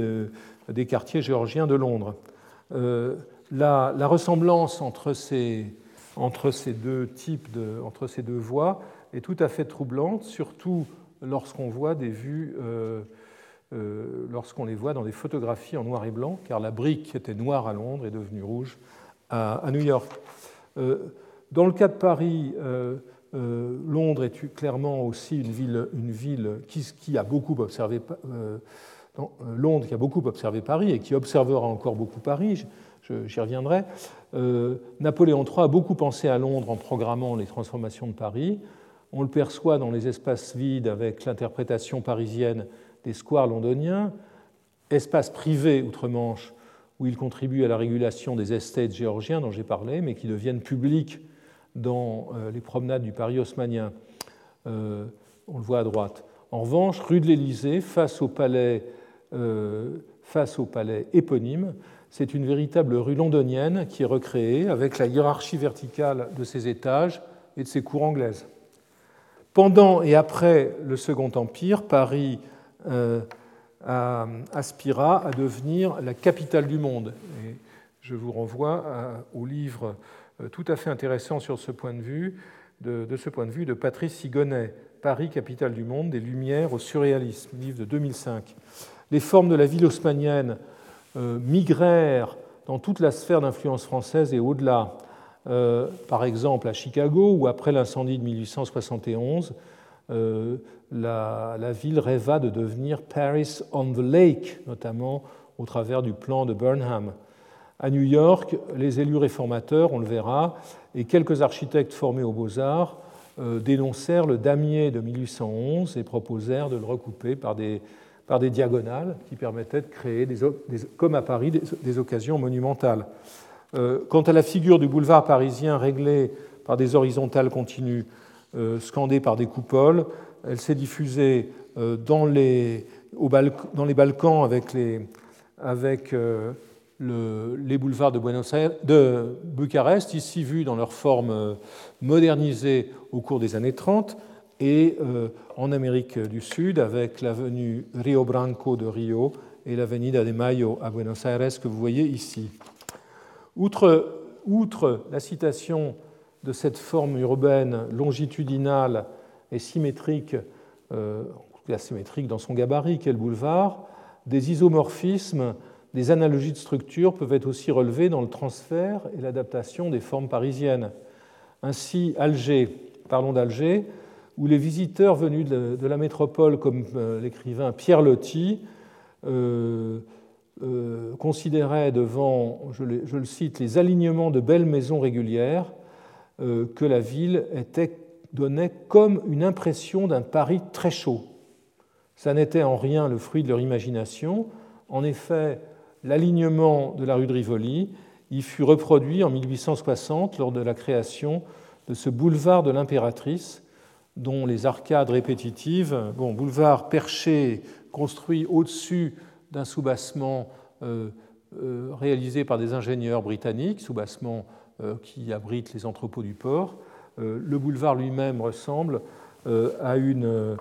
des quartiers géorgiens de Londres. La, la, ressemblance entre ces, deux voies est tout à fait troublante, surtout vues euh, lorsqu'on les voit dans des photographies en noir et blanc, car la brique qui était noire à Londres est devenue rouge à, New York. Euh, dans le cas de Paris, euh, Londres est clairement aussi une ville, une ville qui, a beaucoup observé Londres qui a beaucoup observé Paris et qui observera encore beaucoup Paris, j'y reviendrai. Napoléon III a beaucoup pensé à Londres en programmant les transformations de Paris. On le perçoit dans les espaces vides avec l'interprétation parisienne des squares londoniens, espaces privés outre-Manche où ils contribuent à la régulation des estates géorgiens dont j'ai parlé, mais qui deviennent publics dans euh, les promenades du Paris haussmanien. Euh, on le voit à droite. En revanche, rue de l'Élysée, euh, face au palais éponyme, c'est une véritable rue londonienne qui est recréée avec la hiérarchie verticale de ses étages et de ses cours anglaises. Pendant et après le Second Empire, Paris euh, aspira à devenir la capitale du monde. Je vous renvoie au livre euh, tout à fait intéressant sur ce point de vue, de, ce point de vue de Patrice Sigonnet, Paris, capitale du monde, des Lumières au surréalisme, livre de 2005. Les formes de la ville haussmannienne euh, migrèrent dans toute la sphère d'influence française et au-delà. par exemple à Chicago, où après l'incendie de 1871, euh, la, ville rêva de devenir Paris on the Lake, notamment au travers du plan de Burnham. À New York, les élus réformateurs, on le verra, et quelques architectes formés aux beaux-arts euh, dénoncèrent le damier de 1811 et proposèrent de le recouper par des, par des diagonales qui permettaient de créer, comme à Paris, des, occasions monumentales. Euh, quant à la figure du boulevard parisien réglé par des horizontales continues, euh, scandée par des coupoles. Elle s'est diffusée euh, dans les, Balkans avec les, avec, boulevards de, Buenos Aires, de Bucarest, ici vus dans leur forme modernisée au cours des années 30, et en Amérique du Sud avec l'avenue Rio Branco de Rio et l'avenida de Mayo à Buenos Aires que vous voyez ici. Outre, la citation de cette forme urbaine longitudinale et symétrique, euh, symétrique dans son gabarit qu'est le boulevard, des isomorphismes, des analogies de structure peuvent être aussi relevés dans le transfert et l'adaptation des formes parisiennes. Ainsi, Alger, parlons d'Alger, où les visiteurs venus de la métropole, comme euh, l'écrivain Pierre Loti, euh, euh, considéraient devant, je, le cite, les alignements de belles maisons régulières, euh, que la ville donnait comme une impression d'un Paris très chaud. Ça n'était en rien le fruit de leur imagination. En effet, l'alignement de la rue de Rivoli y fut reproduit en 1860 lors de la création de ce boulevard de l'impératrice, dont les arcades répétitives, bon, boulevard perché, construit au-dessus d'un soubassement euh, euh, réalisé par des ingénieurs britanniques, soubassement euh, qui abrite les entrepôts du port. le boulevard lui-même ressemble à une,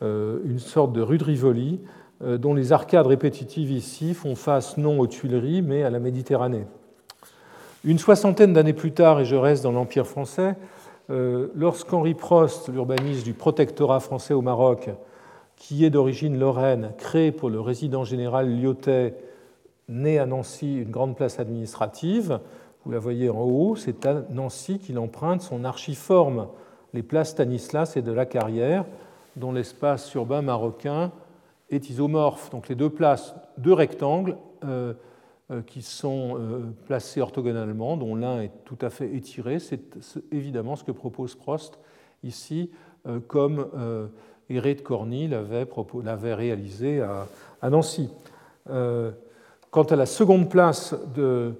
une, sorte de rue de Rivoli, dont les arcades répétitives ici font face non aux Tuileries, mais à la Méditerranée. Une soixantaine d'années plus tard, et je reste dans l'Empire français, lorsqu'Henri Prost, l'urbaniste du protectorat français au Maroc, qui est d'origine lorraine, crée pour le résident général Lyotet, né à Nancy, une grande place administrative. Vous la voyez en haut, c'est à Nancy qu'il emprunte son archiforme, les places Stanislas et de la Carrière, dont l'espace urbain marocain est isomorphe. Donc les deux places, deux rectangles euh, euh, qui sont euh, placés orthogonalement, dont l'un est tout à fait étiré, c'est évidemment ce que propose Prost ici comme Héré de Corny l'avait réalisé à, Nancy. Euh, quant à la seconde place de,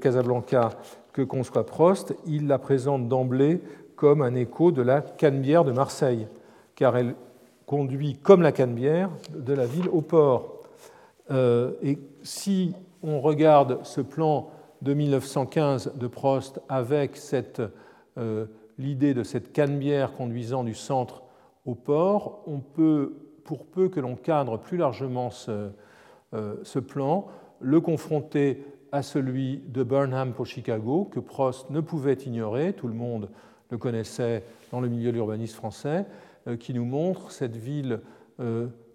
Casablanca que conçoit Prost, il la présente d'emblée comme un écho de la Canebière de Marseille, car elle conduit comme la Canebière de la ville au port. Euh, et si on regarde ce plan de 1915 de Prost avec euh, l'idée de cette Canebière conduisant du centre au port, on peut, pour peu que l'on cadre plus largement ce, euh, ce, plan, le confronter à celui de Burnham pour Chicago, que Prost ne pouvait ignorer, tout le monde le connaissait dans le milieu de l'urbanisme français, qui nous montre cette ville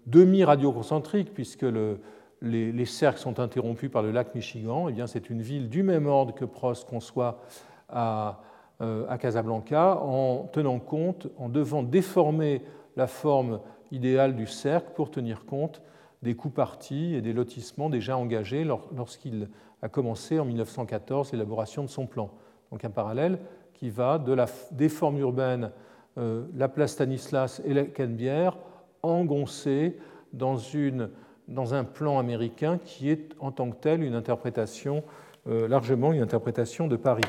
demi-radioconcentrique, puisque le, les, les, cercles sont interrompus par le lac Michigan. Eh c'est une ville du même ordre que Prost conçoit à, euh, à Casablanca en tenant compte, en devant déformer la forme idéale du cercle pour tenir compte des coups partis et des lotissements déjà engagés lorsqu'il a commencé en 1914 l'élaboration de son plan. Donc un parallèle qui va de la, des formes urbaines, euh, la place Stanislas et la Canebière, engoncées dans, une, dans un plan américain qui est en tant que tel une interprétation, euh, largement une interprétation de Paris.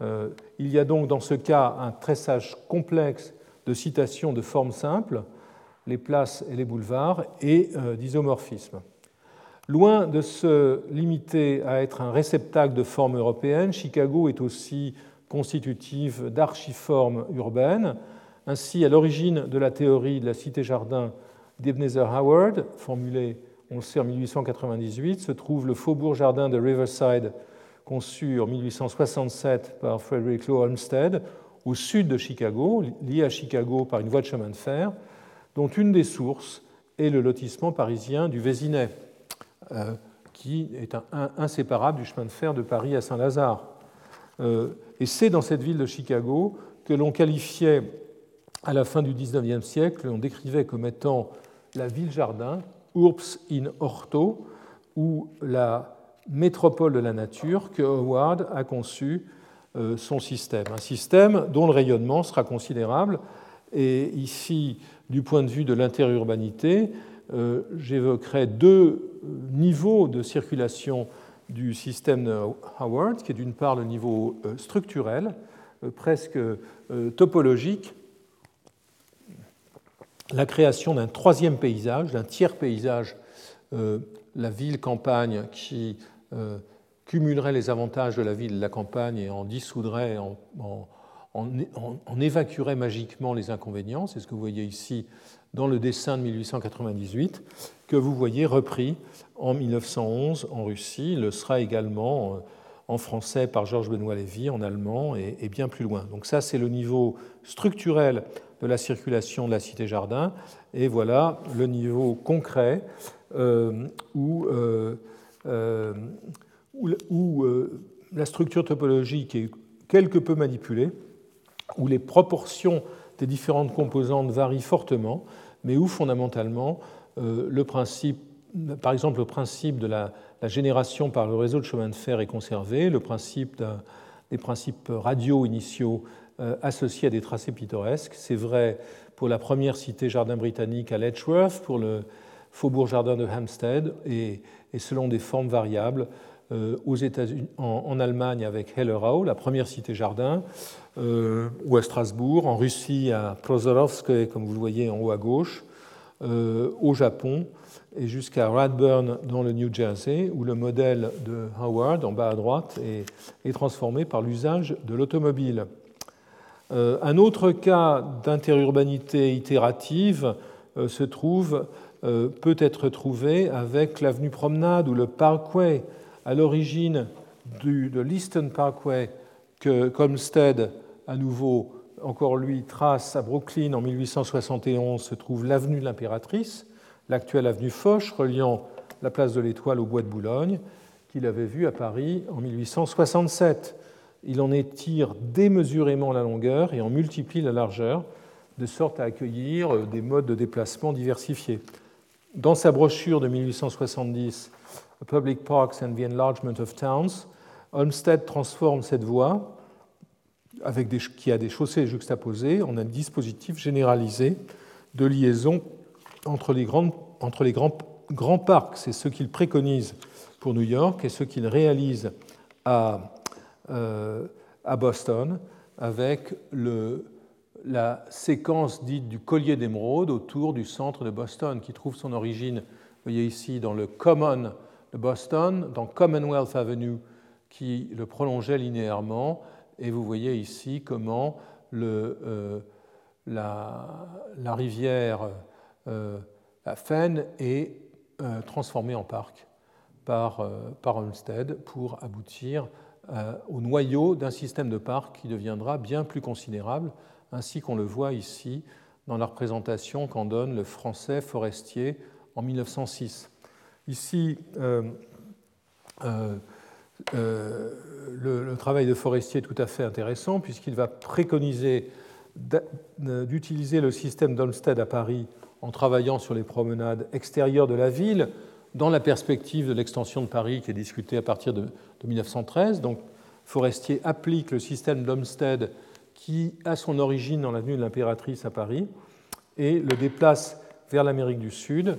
Euh, il y a donc dans ce cas un tressage complexe de citations de formes simples, les places et les boulevards, et euh, d'isomorphisme. Loin de se limiter à être un réceptacle de formes européennes, Chicago est aussi constitutive d'archiformes urbaines. Ainsi, à l'origine de la théorie de la cité-jardin d'Ebenezer Howard, formulée, on le sait, en 1898, se trouve le faubourg-jardin de Riverside conçu en 1867 par Frederick Law Olmsted au sud de Chicago, lié à Chicago par une voie de chemin de fer, dont une des sources est le lotissement parisien du Vésinet, euh, qui est inséparable du chemin de fer de Paris à Saint-Lazare. Euh, et c'est dans cette ville de Chicago que l'on qualifiait, à la fin du XIXe siècle, on décrivait comme étant la ville-jardin, Urbs in Orto, ou la métropole de la nature que Howard a conçu euh, son système. Un système dont le rayonnement sera considérable. Et ici, du point de vue de interurbanité, euh, j'évoquerai deux niveaux de circulation du système de Howard, qui est d'une part le niveau euh, structurel, presque topologique, la création d'un troisième paysage, d'un tiers paysage, la ville-campagne qui euh, cumulerait les avantages de la ville et de la campagne et en dissoudrait, en, évacuerait magiquement les inconvénients. C'est ce que vous voyez ici dans le dessin de 1898, que vous voyez repris en 1911 en Russie. Le sera également euh, en français par Georges Benoît Lévy, en allemand et, bien plus loin. Donc ça, c'est le niveau structurel de la circulation de la cité-jardin. Et voilà le niveau concret euh, où euh, où, euh, la structure topologique est quelque peu manipulée, où les proportions des différentes composantes varient fortement, mais où fondamentalement le principe, par exemple le principe de la, génération par le réseau de chemin de fer est conservé, le principe des principes radio initiaux associés à des tracés pittoresques. C'est vrai pour la première cité jardin britannique à Letchworth, pour le faubourg jardin de Hampstead, et, selon des formes variables États-Unis, en, Allemagne avec Hellerau, la première cité jardin, ou à Strasbourg, en Russie à Prozorovsk, comme vous le voyez en haut à gauche, au Japon et jusqu'à Radburn dans le New Jersey, où le modèle de Howard, en bas à droite, est, transformé par l'usage de l'automobile. Euh, un autre cas d'interurbanité itérative euh, se trouve, euh, peut être trouvé avec l'avenue Promenade ou le Parkway, à l'origine de l'Eastern Parkway que Comstead, à nouveau, encore lui, trace à Brooklyn en 1871, se trouve l'avenue de l'Impératrice l'actuelle avenue Foch reliant la place de l'Étoile au bois de Boulogne, qu'il avait vu à Paris en 1867. Il en étire démesurément la longueur et en multiplie la largeur, de sorte à accueillir euh, des modes de déplacement diversifiés. Dans sa brochure de 1870, Public Parks and the Enlargement of Towns, Olmsted transforme cette voie, avec qui a des chaussées juxtaposées, en un dispositif généralisé de liaison entre les, entre les grands, grands parcs, c'est ce qu'il préconise pour New York et ce qu'il réalise à, à Boston avec la séquence dite du collier d'émeraude autour du centre de Boston, qui trouve son origine, vous voyez ici, dans le Common de Boston, dans Commonwealth Avenue, qui le prolongeait linéairement. Et vous voyez ici comment euh, la, rivière euh, la Fenne est euh, transformée en parc par, euh, par Olmsted pour aboutir au noyau d'un système de parc qui deviendra bien plus considérable, ainsi qu'on le voit ici dans la représentation qu'en donne le français forestier en 1906. Ici, le, le, travail de forestier est tout à fait intéressant puisqu'il va préconiser d'utiliser le système d'Olmsted à Paris en travaillant sur les promenades extérieures de la ville, dans la perspective de l'extension de Paris qui est discutée à partir de, 1913. Donc, Forestier applique le système d'Olmsted qui a son origine dans l'avenue de l'Impératrice à Paris et le déplace vers l'Amérique du Sud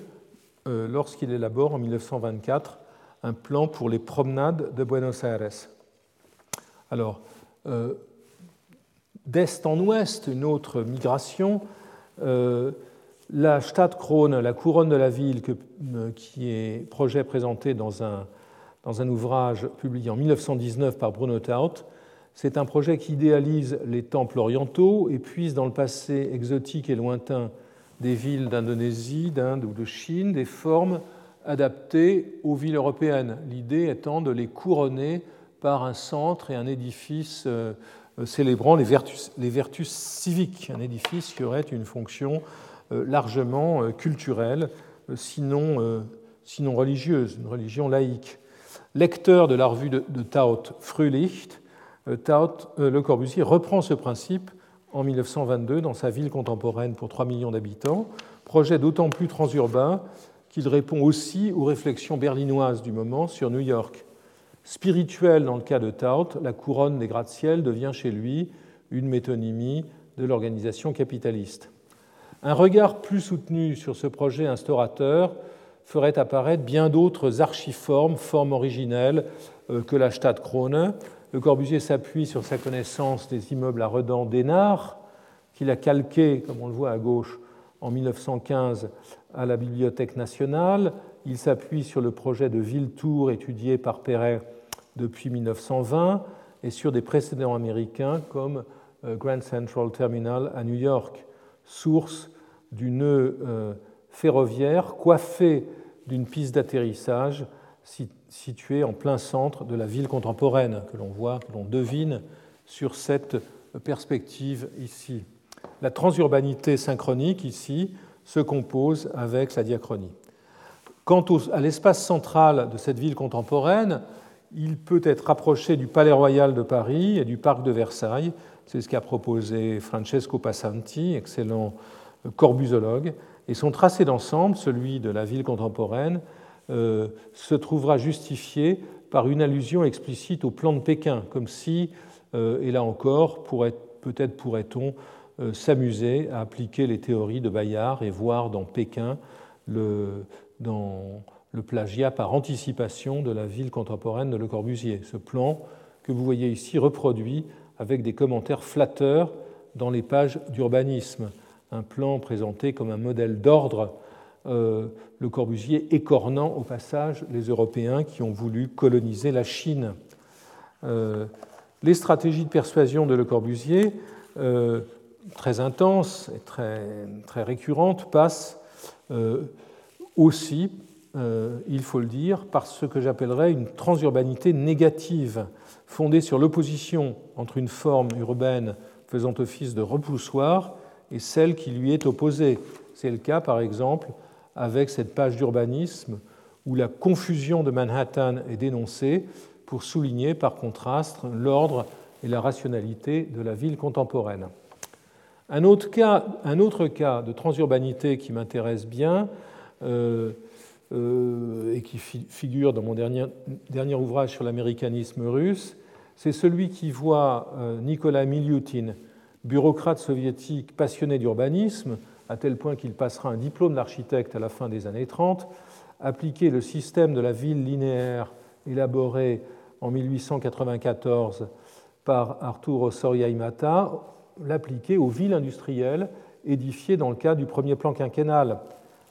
euh, lorsqu'il élabore en 1924 un plan pour les promenades de Buenos Aires. Alors, euh, d'est en ouest, une autre migration. Euh, la Stadtkrone, la couronne de la ville, euh, qui est projet présenté dans un, dans un ouvrage publié en 1919 par Bruno Taut, c'est un projet qui idéalise les temples orientaux et puise dans le passé exotique et lointain des villes d'Indonésie, d'Inde ou de Chine des formes adaptées aux villes européennes, l'idée étant de les couronner par un centre et un édifice euh, célébrant les vertus, les vertus civiques, un édifice qui aurait une fonction euh, largement euh, culturelle, euh, sinon, sinon religieuse, une religion laïque. Lecteur de la revue de, Taut Frühlicht, Taut, Le Corbusier reprend ce principe en 1922 dans sa ville contemporaine pour 3 millions d'habitants, projet d'autant plus transurbain qu'il répond aussi aux réflexions berlinoises du moment sur New York. Spirituel dans le cas de Taut, la couronne des gratte-ciel devient chez lui une métonymie de l'organisation capitaliste. Un regard plus soutenu sur ce projet instaurateur ferait apparaître bien d'autres archiformes, formes originelles euh, que la Stadtkrone. Le Corbusier s'appuie sur sa connaissance des immeubles à redans d'Hénard, qu'il a calqué, comme on le voit à gauche, en 1915 à la Bibliothèque nationale. Il s'appuie sur le projet de Ville-Tour étudié par Perret depuis 1920 et sur des précédents américains comme euh, Grand Central Terminal à New York, source du nœud euh, ferroviaire coiffé d'une piste d'atterrissage située en plein centre de la ville contemporaine, que l'on voit, que l'on devine sur cette perspective ici. La transurbanité synchronique ici se compose avec la diachronie. Quant à l'espace central de cette ville contemporaine, il peut être rapproché du Palais Royal de Paris et du Parc de Versailles. C'est ce qu'a proposé Francesco Passanti, excellent corbusologue, et son tracé d'ensemble, celui de la ville contemporaine, euh, se trouvera justifié par une allusion explicite au plan de Pékin, comme si et là encore, peut-être pourrait-on s'amuser à appliquer les théories de Bayard et voir dans Pékin le, le plagiat par anticipation de la ville contemporaine de Le Corbusier. Ce plan que vous voyez ici reproduit avec des commentaires flatteurs dans les pages d'urbanisme. Un plan présenté comme un modèle d'ordre, euh, Le Corbusier écornant au passage les Européens qui ont voulu coloniser la Chine. Euh, les stratégies de persuasion de Le Corbusier, euh, très intenses et très, très récurrentes, passent aussi il faut le dire, par ce que j'appellerais une transurbanité négative, fondée sur l'opposition entre une forme urbaine faisant office de repoussoir et celle qui lui est opposée. C'est le cas, par exemple, avec cette page d'urbanisme où la confusion de Manhattan est dénoncée pour souligner par contraste l'ordre et la rationalité de la ville contemporaine. Un autre cas, un autre cas de transurbanité qui m'intéresse bien, euh, euh, et qui figure dans mon dernier, dernier ouvrage sur l'américanisme russe, c'est celui qui voit euh, Nicolas Miliutin, bureaucrate soviétique passionné d'urbanisme, à tel point qu'il passera un diplôme d'architecte à la fin des années 30, appliquer le système de la ville linéaire élaboré en 1894 par Arturo Soria Imata, l'appliquer aux villes industrielles édifiées dans le cadre du premier plan quinquennal.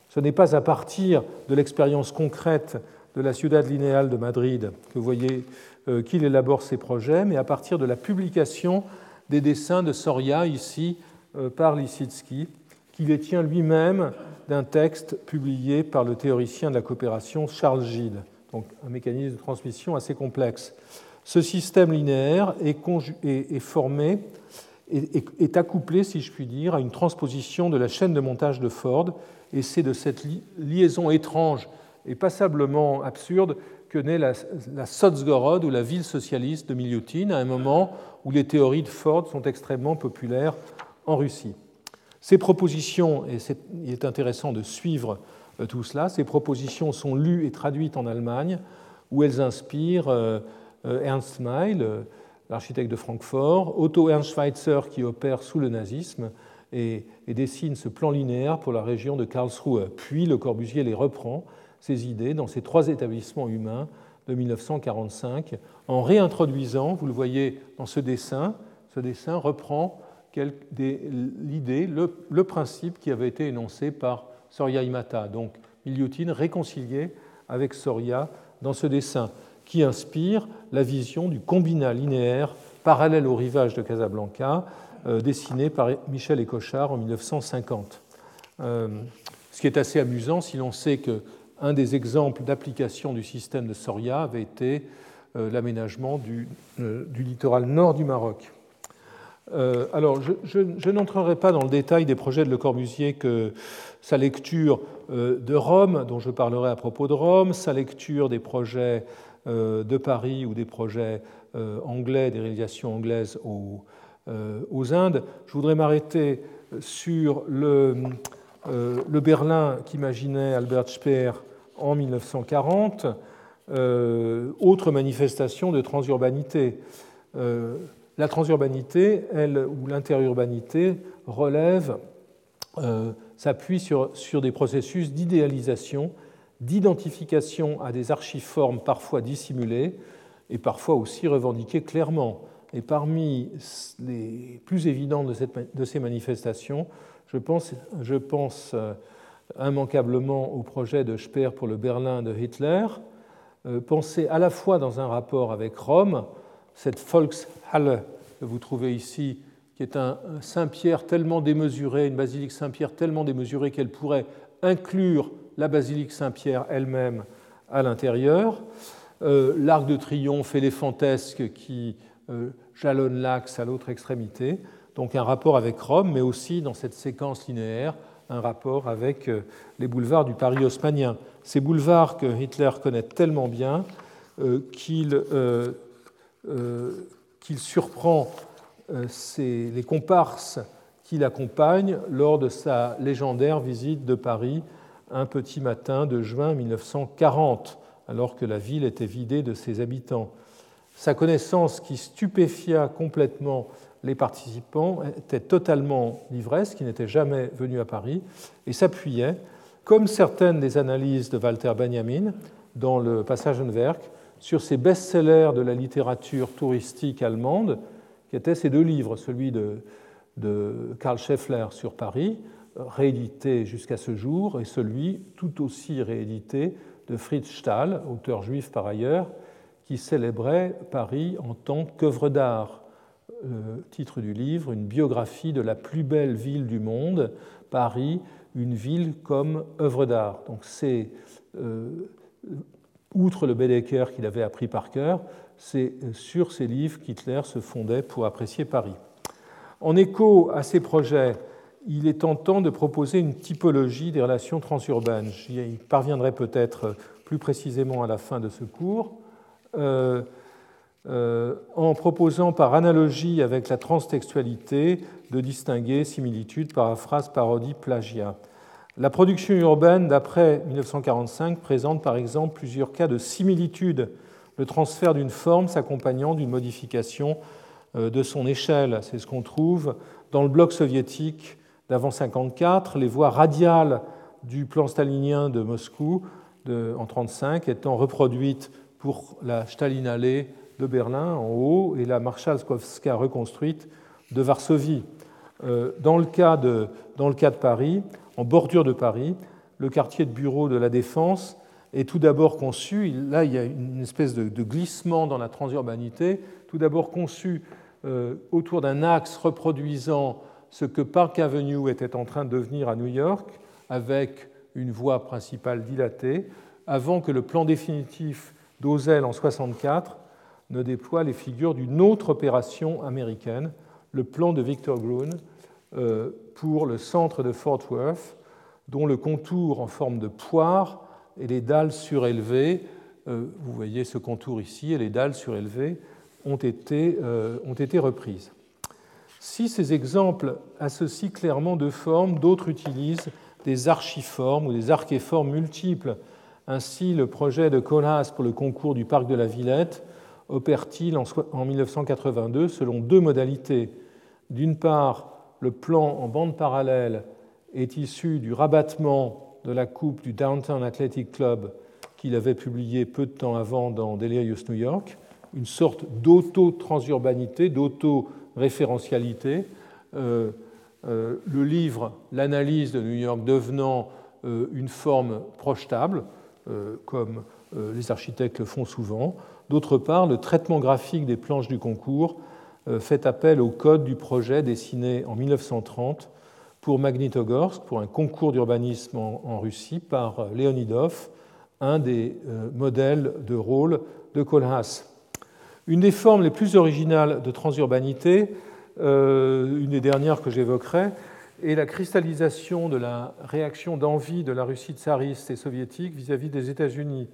Ce n'est pas à partir de l'expérience concrète de la Ciudad Lineal de Madrid que voyez euh, qu'il élabore ses projets, mais à partir de la publication des dessins de Soria, ici euh, par Lissitsky, qui les tient lui-même d'un texte publié par le théoricien de la coopération Charles Gide, donc un mécanisme de transmission assez complexe. Ce système linéaire est, formé, est accouplé, si je puis dire, à une transposition de la chaîne de montage de Ford et c'est de cette liaison étrange et passablement absurde que naît la, la Sotsgorod ou la ville socialiste de Miliutin, à un moment où les théories de Ford sont extrêmement populaires en Russie. Ces propositions, et il est intéressant de suivre euh, tout cela, ces propositions sont lues et traduites en Allemagne, où elles inspirent euh, euh, Ernst Mayl, l'architecte de Francfort, Otto Ernst Schweitzer qui opère sous le nazisme, et, dessine ce plan linéaire pour la région de Karlsruhe. Puis Le Corbusier les reprend, ces idées, dans ces trois établissements humains de 1945, en réintroduisant, vous le voyez dans ce dessin, ce dessin reprend l'idée, le, principe qui avait été énoncé par Soria Imata. Donc Miliutin réconcilié avec Soria dans ce dessin, qui inspire la vision du combinat linéaire parallèle au rivage de Casablanca, euh, dessiné par Michel Écochard en 1950. Euh, ce qui est assez amusant si l'on sait qu'un des exemples d'application du système de Soria avait été euh, l'aménagement du, littoral nord du Maroc. alors, je, n'entrerai pas dans le détail des projets de Le Corbusier que sa lecture de Rome, dont je parlerai à propos de Rome, sa lecture des projets de Paris ou des projets anglais, des réalisations anglaises au, euh, aux Indes. Je voudrais m'arrêter sur euh, le Berlin qu'imaginait Albert Speer en 1940, euh, autre manifestation de transurbanité. la transurbanité, elle, ou l'interurbanité, relève, s'appuie sur, des processus d'idéalisation, d'identification à des archiformes parfois dissimulées et parfois aussi revendiquées clairement. Et parmi les plus évidentes de, ces manifestations, je pense, euh, immanquablement au projet de Speer pour le Berlin de Hitler, euh, pensé à la fois dans un rapport avec Rome, cette Volkshalle que vous trouvez ici, qui est un Saint-Pierre tellement démesuré, une basilique Saint-Pierre tellement démesurée qu'elle pourrait inclure la basilique Saint-Pierre elle-même à l'intérieur, euh, l'arc de triomphe éléphantesque qui jalonne l'axe à l'autre extrémité. Donc un rapport avec Rome, mais aussi dans cette séquence linéaire, un rapport avec euh, les boulevards du Paris haussmanien. Ces boulevards que Hitler connaît tellement bien euh, euh, qu'il surprend les comparses qui l'accompagnent lors de sa légendaire visite de Paris un petit matin de juin 1940, alors que la ville était vidée de ses habitants. Sa connaissance qui stupéfia complètement les participants était totalement l'ivresse, qui n'était jamais venu à Paris, et s'appuyait, comme certaines des analyses de Walter Benjamin dans le passage Passagenwerk, sur ces best-sellers de la littérature touristique allemande, qui étaient ces deux livres, celui de, de Karl Scheffler sur Paris, réédité jusqu'à ce jour, et celui tout aussi réédité de Fritz Stahl, auteur juif par ailleurs, qui célébrait Paris en tant qu'œuvre d'art. Euh, titre du livre, une biographie de la plus belle ville du monde, Paris, une ville comme œuvre d'art. Donc c'est, euh, outre le Baedeker qu'il avait appris par cœur, c'est sur ces livres qu'Hitler se fondait pour apprécier Paris. En écho à ces projets, il est tentant de proposer une typologie des relations transurbaines. J'y parviendrai peut-être plus précisément à la fin de ce cours, euh, euh, en proposant par analogie avec la transtextualité de distinguer similitude, paraphrase, parodie, plagiat. La production urbaine d'après 1945 présente par exemple plusieurs cas de similitude, le transfert d'une forme s'accompagnant d'une modification euh, de son échelle. C'est ce qu'on trouve dans le bloc soviétique d'avant 1954, les voies radiales du plan stalinien de Moscou en 1935 étant reproduites pour la Stalinallee de Berlin en haut et la Marszałkowska reconstruite de Varsovie. Euh, dans le, cas de, dans le cas de Paris, en bordure de Paris, le quartier de bureau de la Défense est tout d'abord conçu, là il y a une espèce de, glissement dans la transurbanité, tout d'abord conçu euh, autour d'un axe reproduisant ce que Park Avenue était en train de devenir à New York, avec une voie principale dilatée, avant que le plan définitif d'Ozel en 64 ne déploie les figures d'une autre opération américaine, le plan de Victor Gruen euh, pour le centre de Fort Worth, dont le contour en forme de poire et les dalles surélevées, euh, vous voyez ce contour ici, et les dalles surélevées ont été, euh, ont été reprises. Si ces exemples associent clairement deux formes, d'autres utilisent des archiformes ou des archéformes multiples. Ainsi, le projet de Colas pour le concours du parc de la Villette opère-t-il en 1982 selon deux modalités. D'une part, le plan en bande parallèle est issu du rabattement de la coupe du Downtown Athletic Club qu'il avait publié peu de temps avant dans Delirious New York, une sorte d'auto-transurbanité, d'auto référentialité. Euh, euh, le livre, l'analyse de New York devenant euh, une forme projetable, comme les architectes le font souvent. D'autre part, le traitement graphique des planches du concours fait appel au code du projet dessiné en 1930 pour Magnitogorsk, pour un concours d'urbanisme en, Russie par Leonidov, un des modèles de rôle de Kohlhaas. Une des formes les plus originales de transurbanité, euh, une des dernières que j'évoquerai, est la cristallisation de la réaction d'envie de la Russie tsariste et soviétique vis-à-vis des États-Unis.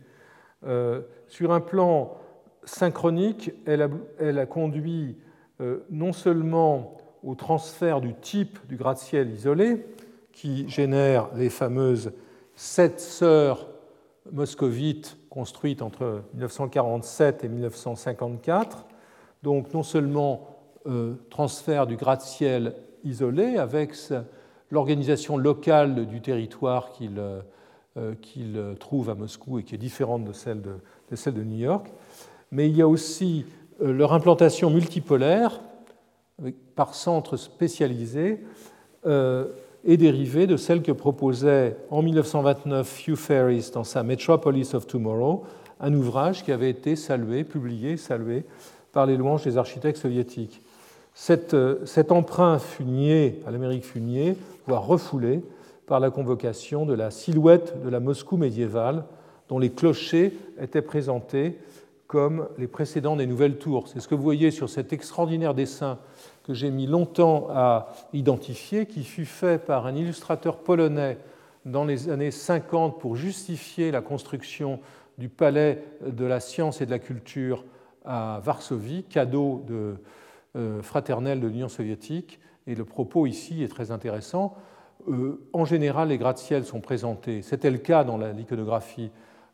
Euh, sur un plan synchronique, elle a, conduit euh, non seulement au transfert du type du gratte-ciel isolé, qui génère les fameuses sept sœurs moscovites construite entre 1947 et 1954. Donc non seulement euh, transfert du gratte-ciel isolé avec l'organisation locale du territoire qu'il euh, euh, trouve à Moscou et qui est différente de celle de, New York, mais il y a aussi leur implantation multipolaire par centres spécialisés est dérivée de celle que proposait en 1929 Hugh Ferris dans sa Metropolis of Tomorrow, un ouvrage qui avait été salué, publié, salué par les louanges des architectes soviétiques. Euh, cet emprunt fut nié à l'Amérique fut nié, voire refoulé par la convocation de la silhouette de la Moscou médiévale, dont les clochers étaient présentés comme les précédents des nouvelles tours. C'est ce que vous voyez sur cet extraordinaire dessin que j'ai mis longtemps à identifier, qui fut fait par un illustrateur polonais dans les années 50 pour justifier la construction du palais de la science et de la culture à Varsovie, cadeau de, euh, fraternel de l'Union soviétique. Et le propos ici est très intéressant. Euh, en général, les gratte-ciels sont présentés, c'était le cas dans l'iconographie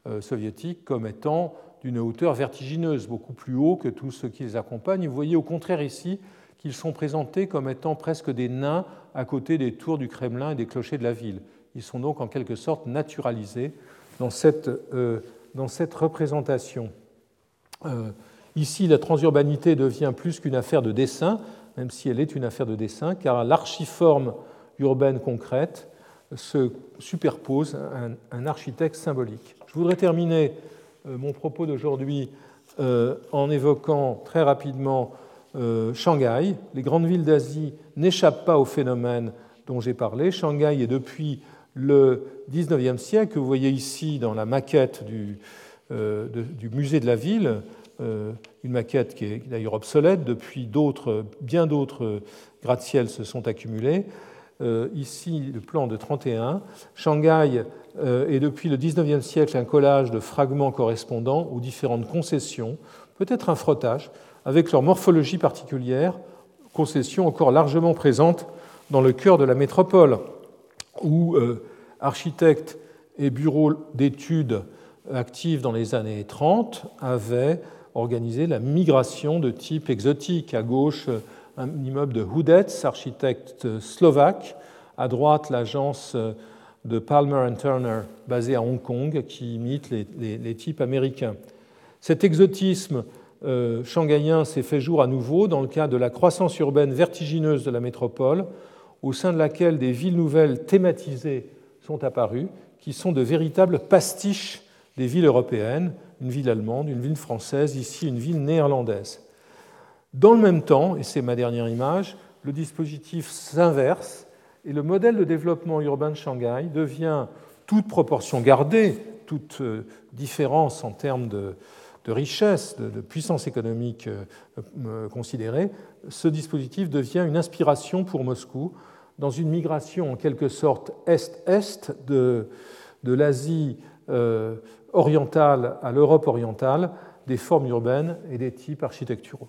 euh, soviétique, comme étant d'une hauteur vertigineuse, beaucoup plus haut que tous ceux qui les accompagnent. Vous voyez au contraire ici qu'ils sont présentés comme étant presque des nains à côté des tours du Kremlin et des clochers de la ville. Ils sont donc en quelque sorte naturalisés dans cette, euh, dans cette représentation. Ici, la transurbanité devient plus qu'une affaire de dessin, même si elle est une affaire de dessin, car l'archiforme urbaine concrète se superpose un, architecte symbolique. Je voudrais terminer euh, mon propos d'aujourd'hui en évoquant très rapidement Shanghai. Les grandes villes d'Asie n'échappent pas au phénomène dont j'ai parlé. Shanghai est depuis le 19e siècle. Vous voyez ici dans la maquette du, euh, musée de la ville, euh, une maquette qui est d'ailleurs obsolète, depuis bien d'autres gratte-ciels se sont accumulés. Euh, ici, le plan de 31. Shanghai est depuis le 19e siècle un collage de fragments correspondants aux différentes concessions, peut-être un frottage, avec leur morphologie particulière, concessions encore largement présentes dans le cœur de la métropole où euh, architectes et bureaux d'études actifs dans les années 30 avaient organisé la migration de type exotique. À gauche, un immeuble de Hudetz, architecte slovaque. À droite, l'agence de Palmer Turner, basée à Hong Kong, qui imite les, types américains. Cet exotisme euh, shanghaïen s'est fait jour à nouveau dans le cadre de la croissance urbaine vertigineuse de la métropole, au sein de laquelle des villes nouvelles thématisées sont apparues, qui sont de véritables pastiches des villes européennes, une ville allemande, une ville française, ici une ville néerlandaise. Dans le même temps, et c'est ma dernière image, le dispositif s'inverse et le modèle de développement urbain de Shanghai devient, toute proportion gardée, toute euh, différence en termes de, richesse, de, puissance économique euh, euh, considérée, ce dispositif devient une inspiration pour Moscou dans une migration en quelque sorte est-est de, l'Asie orientale à l'Europe orientale des formes urbaines et des types architecturaux.